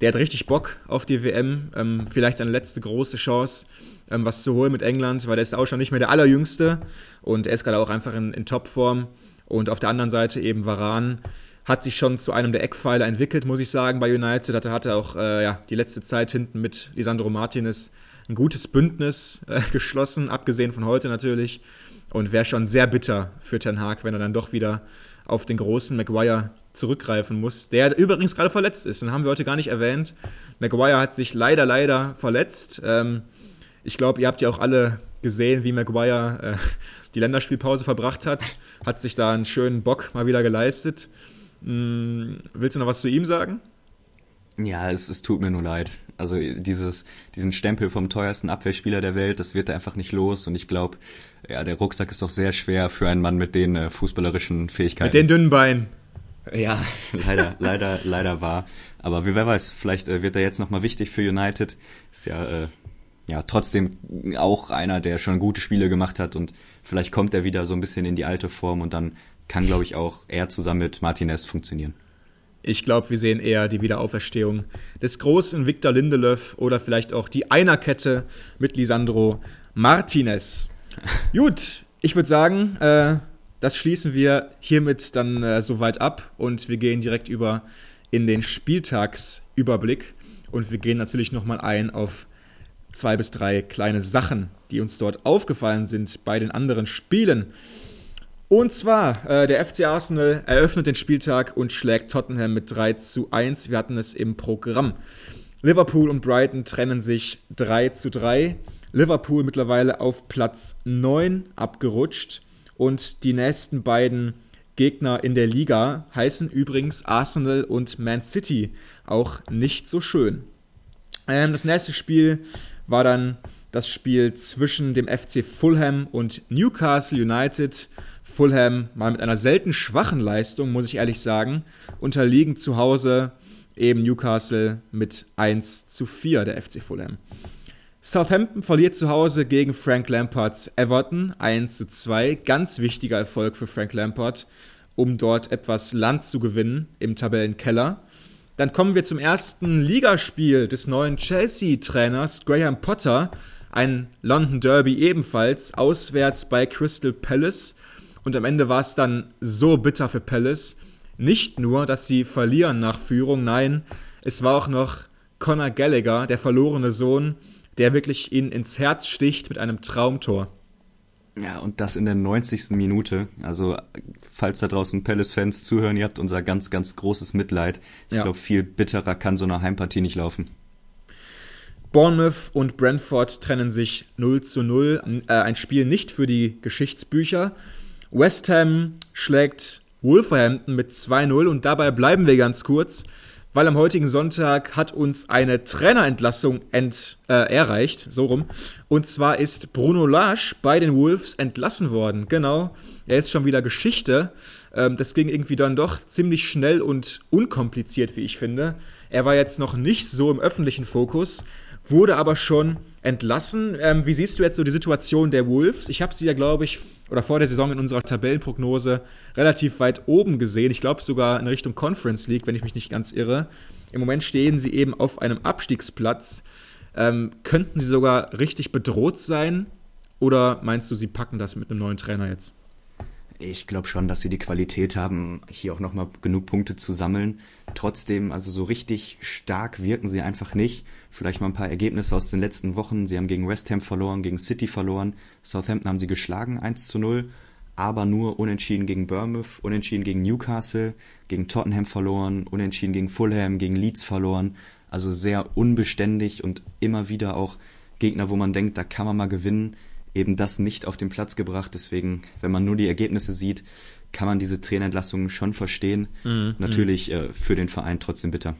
der hat richtig Bock auf die WM. Ähm, vielleicht seine letzte große Chance, ähm, was zu holen mit England, weil der ist auch schon nicht mehr der Allerjüngste und er ist gerade auch einfach in, in Topform. Und auf der anderen Seite eben Varan hat sich schon zu einem der Eckpfeiler entwickelt, muss ich sagen, bei United. Hatte, hatte auch äh, ja, die letzte Zeit hinten mit Lisandro Martinez ein gutes Bündnis äh, geschlossen, abgesehen von heute natürlich. Und wäre schon sehr bitter für Ten Hag, wenn er dann doch wieder auf den großen Maguire zurückgreifen muss, der übrigens gerade verletzt ist. Den haben wir heute gar nicht erwähnt. Maguire hat sich leider, leider verletzt. Ähm, ich glaube, ihr habt ja auch alle gesehen, wie Maguire äh, die Länderspielpause verbracht hat. Hat sich da einen schönen Bock mal wieder geleistet. Hm, willst du noch was zu ihm sagen? Ja, es, es tut mir nur leid. Also dieses, diesen Stempel vom teuersten Abwehrspieler der Welt, das wird er einfach nicht los. Und ich glaube, ja, der Rucksack ist doch sehr schwer für einen Mann mit den äh, fußballerischen Fähigkeiten. Mit den dünnen Beinen. Ja, leider, leider, leider war. Aber wer weiß, vielleicht äh, wird er jetzt nochmal wichtig für United. Ist ja, äh, ja trotzdem auch einer, der schon gute Spiele gemacht hat und vielleicht kommt er wieder so ein bisschen in die alte Form und dann kann, glaube ich, auch er zusammen mit Martinez funktionieren. Ich glaube, wir sehen eher die Wiederauferstehung des großen Victor Lindelöf oder vielleicht auch die Einerkette mit Lisandro Martinez. Gut, ich würde sagen, äh, das schließen wir hiermit dann äh, soweit ab und wir gehen direkt über in den Spieltagsüberblick und wir gehen natürlich nochmal ein auf zwei bis drei kleine Sachen, die uns dort aufgefallen sind bei den anderen Spielen. Und zwar, äh, der FC Arsenal eröffnet den Spieltag und schlägt Tottenham mit 3 zu 1. Wir hatten es im Programm. Liverpool und Brighton trennen sich 3 zu 3. Liverpool mittlerweile auf Platz 9 abgerutscht. Und die nächsten beiden Gegner in der Liga heißen übrigens Arsenal und Man City. Auch nicht so schön. Ähm, das nächste Spiel war dann das Spiel zwischen dem FC Fulham und Newcastle United. Fulham mal mit einer selten schwachen Leistung, muss ich ehrlich sagen, unterliegen zu Hause eben Newcastle mit 1 zu 4 der FC Fulham. Southampton verliert zu Hause gegen Frank Lampards Everton 1 zu 2. Ganz wichtiger Erfolg für Frank Lampard, um dort etwas Land zu gewinnen im Tabellenkeller. Dann kommen wir zum ersten Ligaspiel des neuen Chelsea-Trainers Graham Potter. Ein London Derby ebenfalls, auswärts bei Crystal Palace. Und am Ende war es dann so bitter für Palace. Nicht nur, dass sie verlieren nach Führung, nein, es war auch noch Conor Gallagher, der verlorene Sohn, der wirklich ihn ins Herz sticht mit einem Traumtor. Ja, und das in der 90. Minute. Also, falls da draußen Palace-Fans zuhören, ihr habt unser ganz, ganz großes Mitleid. Ich ja. glaube, viel bitterer kann so eine Heimpartie nicht laufen. Bournemouth und Brentford trennen sich 0 zu 0. Äh, ein Spiel nicht für die Geschichtsbücher. West Ham schlägt Wolverhampton mit 2-0 und dabei bleiben wir ganz kurz, weil am heutigen Sonntag hat uns eine Trainerentlassung ent, äh, erreicht, so rum. Und zwar ist Bruno Lage bei den Wolves entlassen worden. Genau, er ist schon wieder Geschichte. Ähm, das ging irgendwie dann doch ziemlich schnell und unkompliziert, wie ich finde. Er war jetzt noch nicht so im öffentlichen Fokus, wurde aber schon entlassen. Ähm, wie siehst du jetzt so die Situation der Wolves? Ich habe sie ja, glaube ich, oder vor der Saison in unserer Tabellenprognose relativ weit oben gesehen. Ich glaube sogar in Richtung Conference League, wenn ich mich nicht ganz irre. Im Moment stehen sie eben auf einem Abstiegsplatz. Ähm, könnten sie sogar richtig bedroht sein? Oder meinst du, sie packen das mit einem neuen Trainer jetzt? Ich glaube schon, dass sie die Qualität haben, hier auch nochmal genug Punkte zu sammeln. Trotzdem, also so richtig stark wirken sie einfach nicht. Vielleicht mal ein paar Ergebnisse aus den letzten Wochen. Sie haben gegen West Ham verloren, gegen City verloren. Southampton haben sie geschlagen, 1 zu 0. Aber nur unentschieden gegen Bournemouth, unentschieden gegen Newcastle, gegen Tottenham verloren, unentschieden gegen Fulham, gegen Leeds verloren. Also sehr unbeständig und immer wieder auch Gegner, wo man denkt, da kann man mal gewinnen eben das nicht auf den Platz gebracht. Deswegen, wenn man nur die Ergebnisse sieht, kann man diese Trainerentlassungen schon verstehen. Mhm. Natürlich äh, für den Verein trotzdem bitter.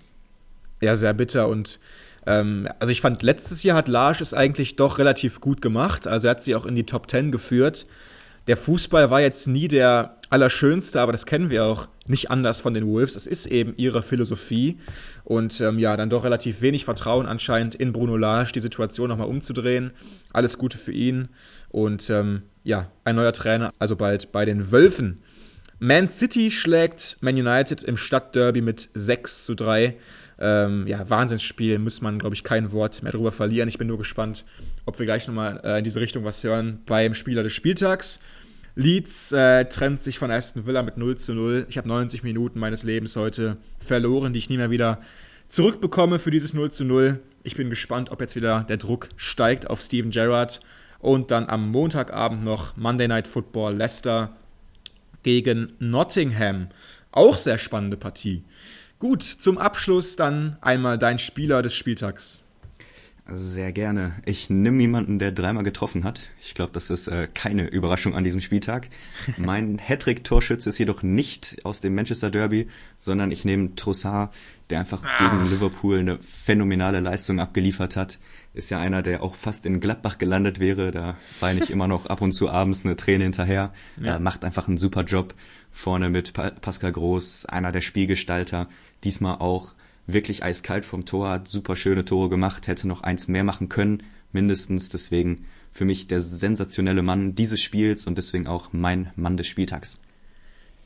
Ja, sehr bitter und ähm, also ich fand, letztes Jahr hat Larsch es eigentlich doch relativ gut gemacht. Also er hat sie auch in die Top Ten geführt. Der Fußball war jetzt nie der allerschönste, aber das kennen wir auch nicht anders von den Wolves. Es ist eben ihre Philosophie und ähm, ja, dann doch relativ wenig Vertrauen anscheinend in Bruno Lage, die Situation nochmal umzudrehen. Alles Gute für ihn und ähm, ja, ein neuer Trainer, also bald bei den Wölfen. Man City schlägt Man United im Stadtderby mit 6 zu 3. Ähm, ja, Wahnsinnsspiel, muss man, glaube ich, kein Wort mehr darüber verlieren. Ich bin nur gespannt, ob wir gleich nochmal äh, in diese Richtung was hören beim Spieler des Spieltags. Leeds äh, trennt sich von Aston Villa mit 0 zu 0. Ich habe 90 Minuten meines Lebens heute verloren, die ich nie mehr wieder zurückbekomme für dieses 0 zu 0. Ich bin gespannt, ob jetzt wieder der Druck steigt auf Steven Gerrard. Und dann am Montagabend noch Monday Night Football Leicester gegen Nottingham. Auch sehr spannende Partie. Gut, zum Abschluss dann einmal dein Spieler des Spieltags. Sehr gerne. Ich nehme jemanden, der dreimal getroffen hat. Ich glaube, das ist äh, keine Überraschung an diesem Spieltag. Mein Hattrick-Torschütze ist jedoch nicht aus dem Manchester Derby, sondern ich nehme Trossard, der einfach ah. gegen Liverpool eine phänomenale Leistung abgeliefert hat. Ist ja einer, der auch fast in Gladbach gelandet wäre. Da weine ich immer noch ab und zu abends eine Träne hinterher. Ja. Er macht einfach einen super Job. Vorne mit Pascal Groß, einer der Spielgestalter. Diesmal auch wirklich eiskalt vom Tor, hat super schöne Tore gemacht, hätte noch eins mehr machen können, mindestens. Deswegen für mich der sensationelle Mann dieses Spiels und deswegen auch mein Mann des Spieltags.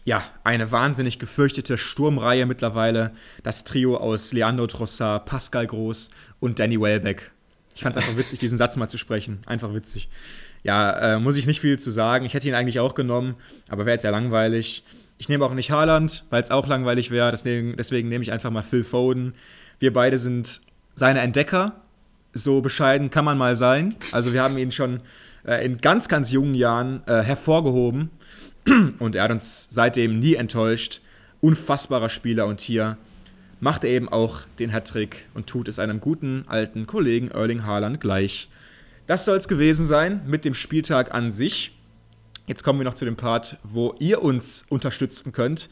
Ja, eine wahnsinnig gefürchtete Sturmreihe mittlerweile. Das Trio aus Leandro Trossard, Pascal Groß und Danny Welbeck. Ich fand es einfach witzig, diesen Satz mal zu sprechen. Einfach witzig. Ja, äh, muss ich nicht viel zu sagen. Ich hätte ihn eigentlich auch genommen, aber wäre jetzt ja langweilig. Ich nehme auch nicht Haaland, weil es auch langweilig wäre. Deswegen, deswegen nehme ich einfach mal Phil Foden. Wir beide sind seine Entdecker. So bescheiden kann man mal sein. Also wir haben ihn schon äh, in ganz, ganz jungen Jahren äh, hervorgehoben. Und er hat uns seitdem nie enttäuscht. Unfassbarer Spieler. Und hier macht er eben auch den Hattrick und tut es einem guten alten Kollegen Erling Haaland gleich. Das soll es gewesen sein mit dem Spieltag an sich. Jetzt kommen wir noch zu dem Part, wo ihr uns unterstützen könnt.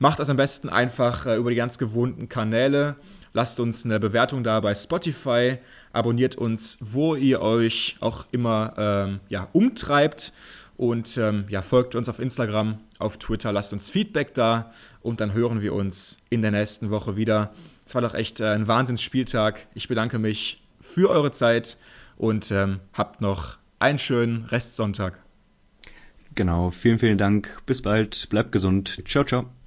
Macht das am besten einfach äh, über die ganz gewohnten Kanäle. Lasst uns eine Bewertung da bei Spotify. Abonniert uns, wo ihr euch auch immer ähm, ja, umtreibt. Und ähm, ja, folgt uns auf Instagram, auf Twitter. Lasst uns Feedback da. Und dann hören wir uns in der nächsten Woche wieder. Es war doch echt äh, ein Wahnsinnsspieltag. Ich bedanke mich für eure Zeit und ähm, habt noch einen schönen Restsonntag. Genau, vielen, vielen Dank. Bis bald. Bleibt gesund. Ciao, ciao.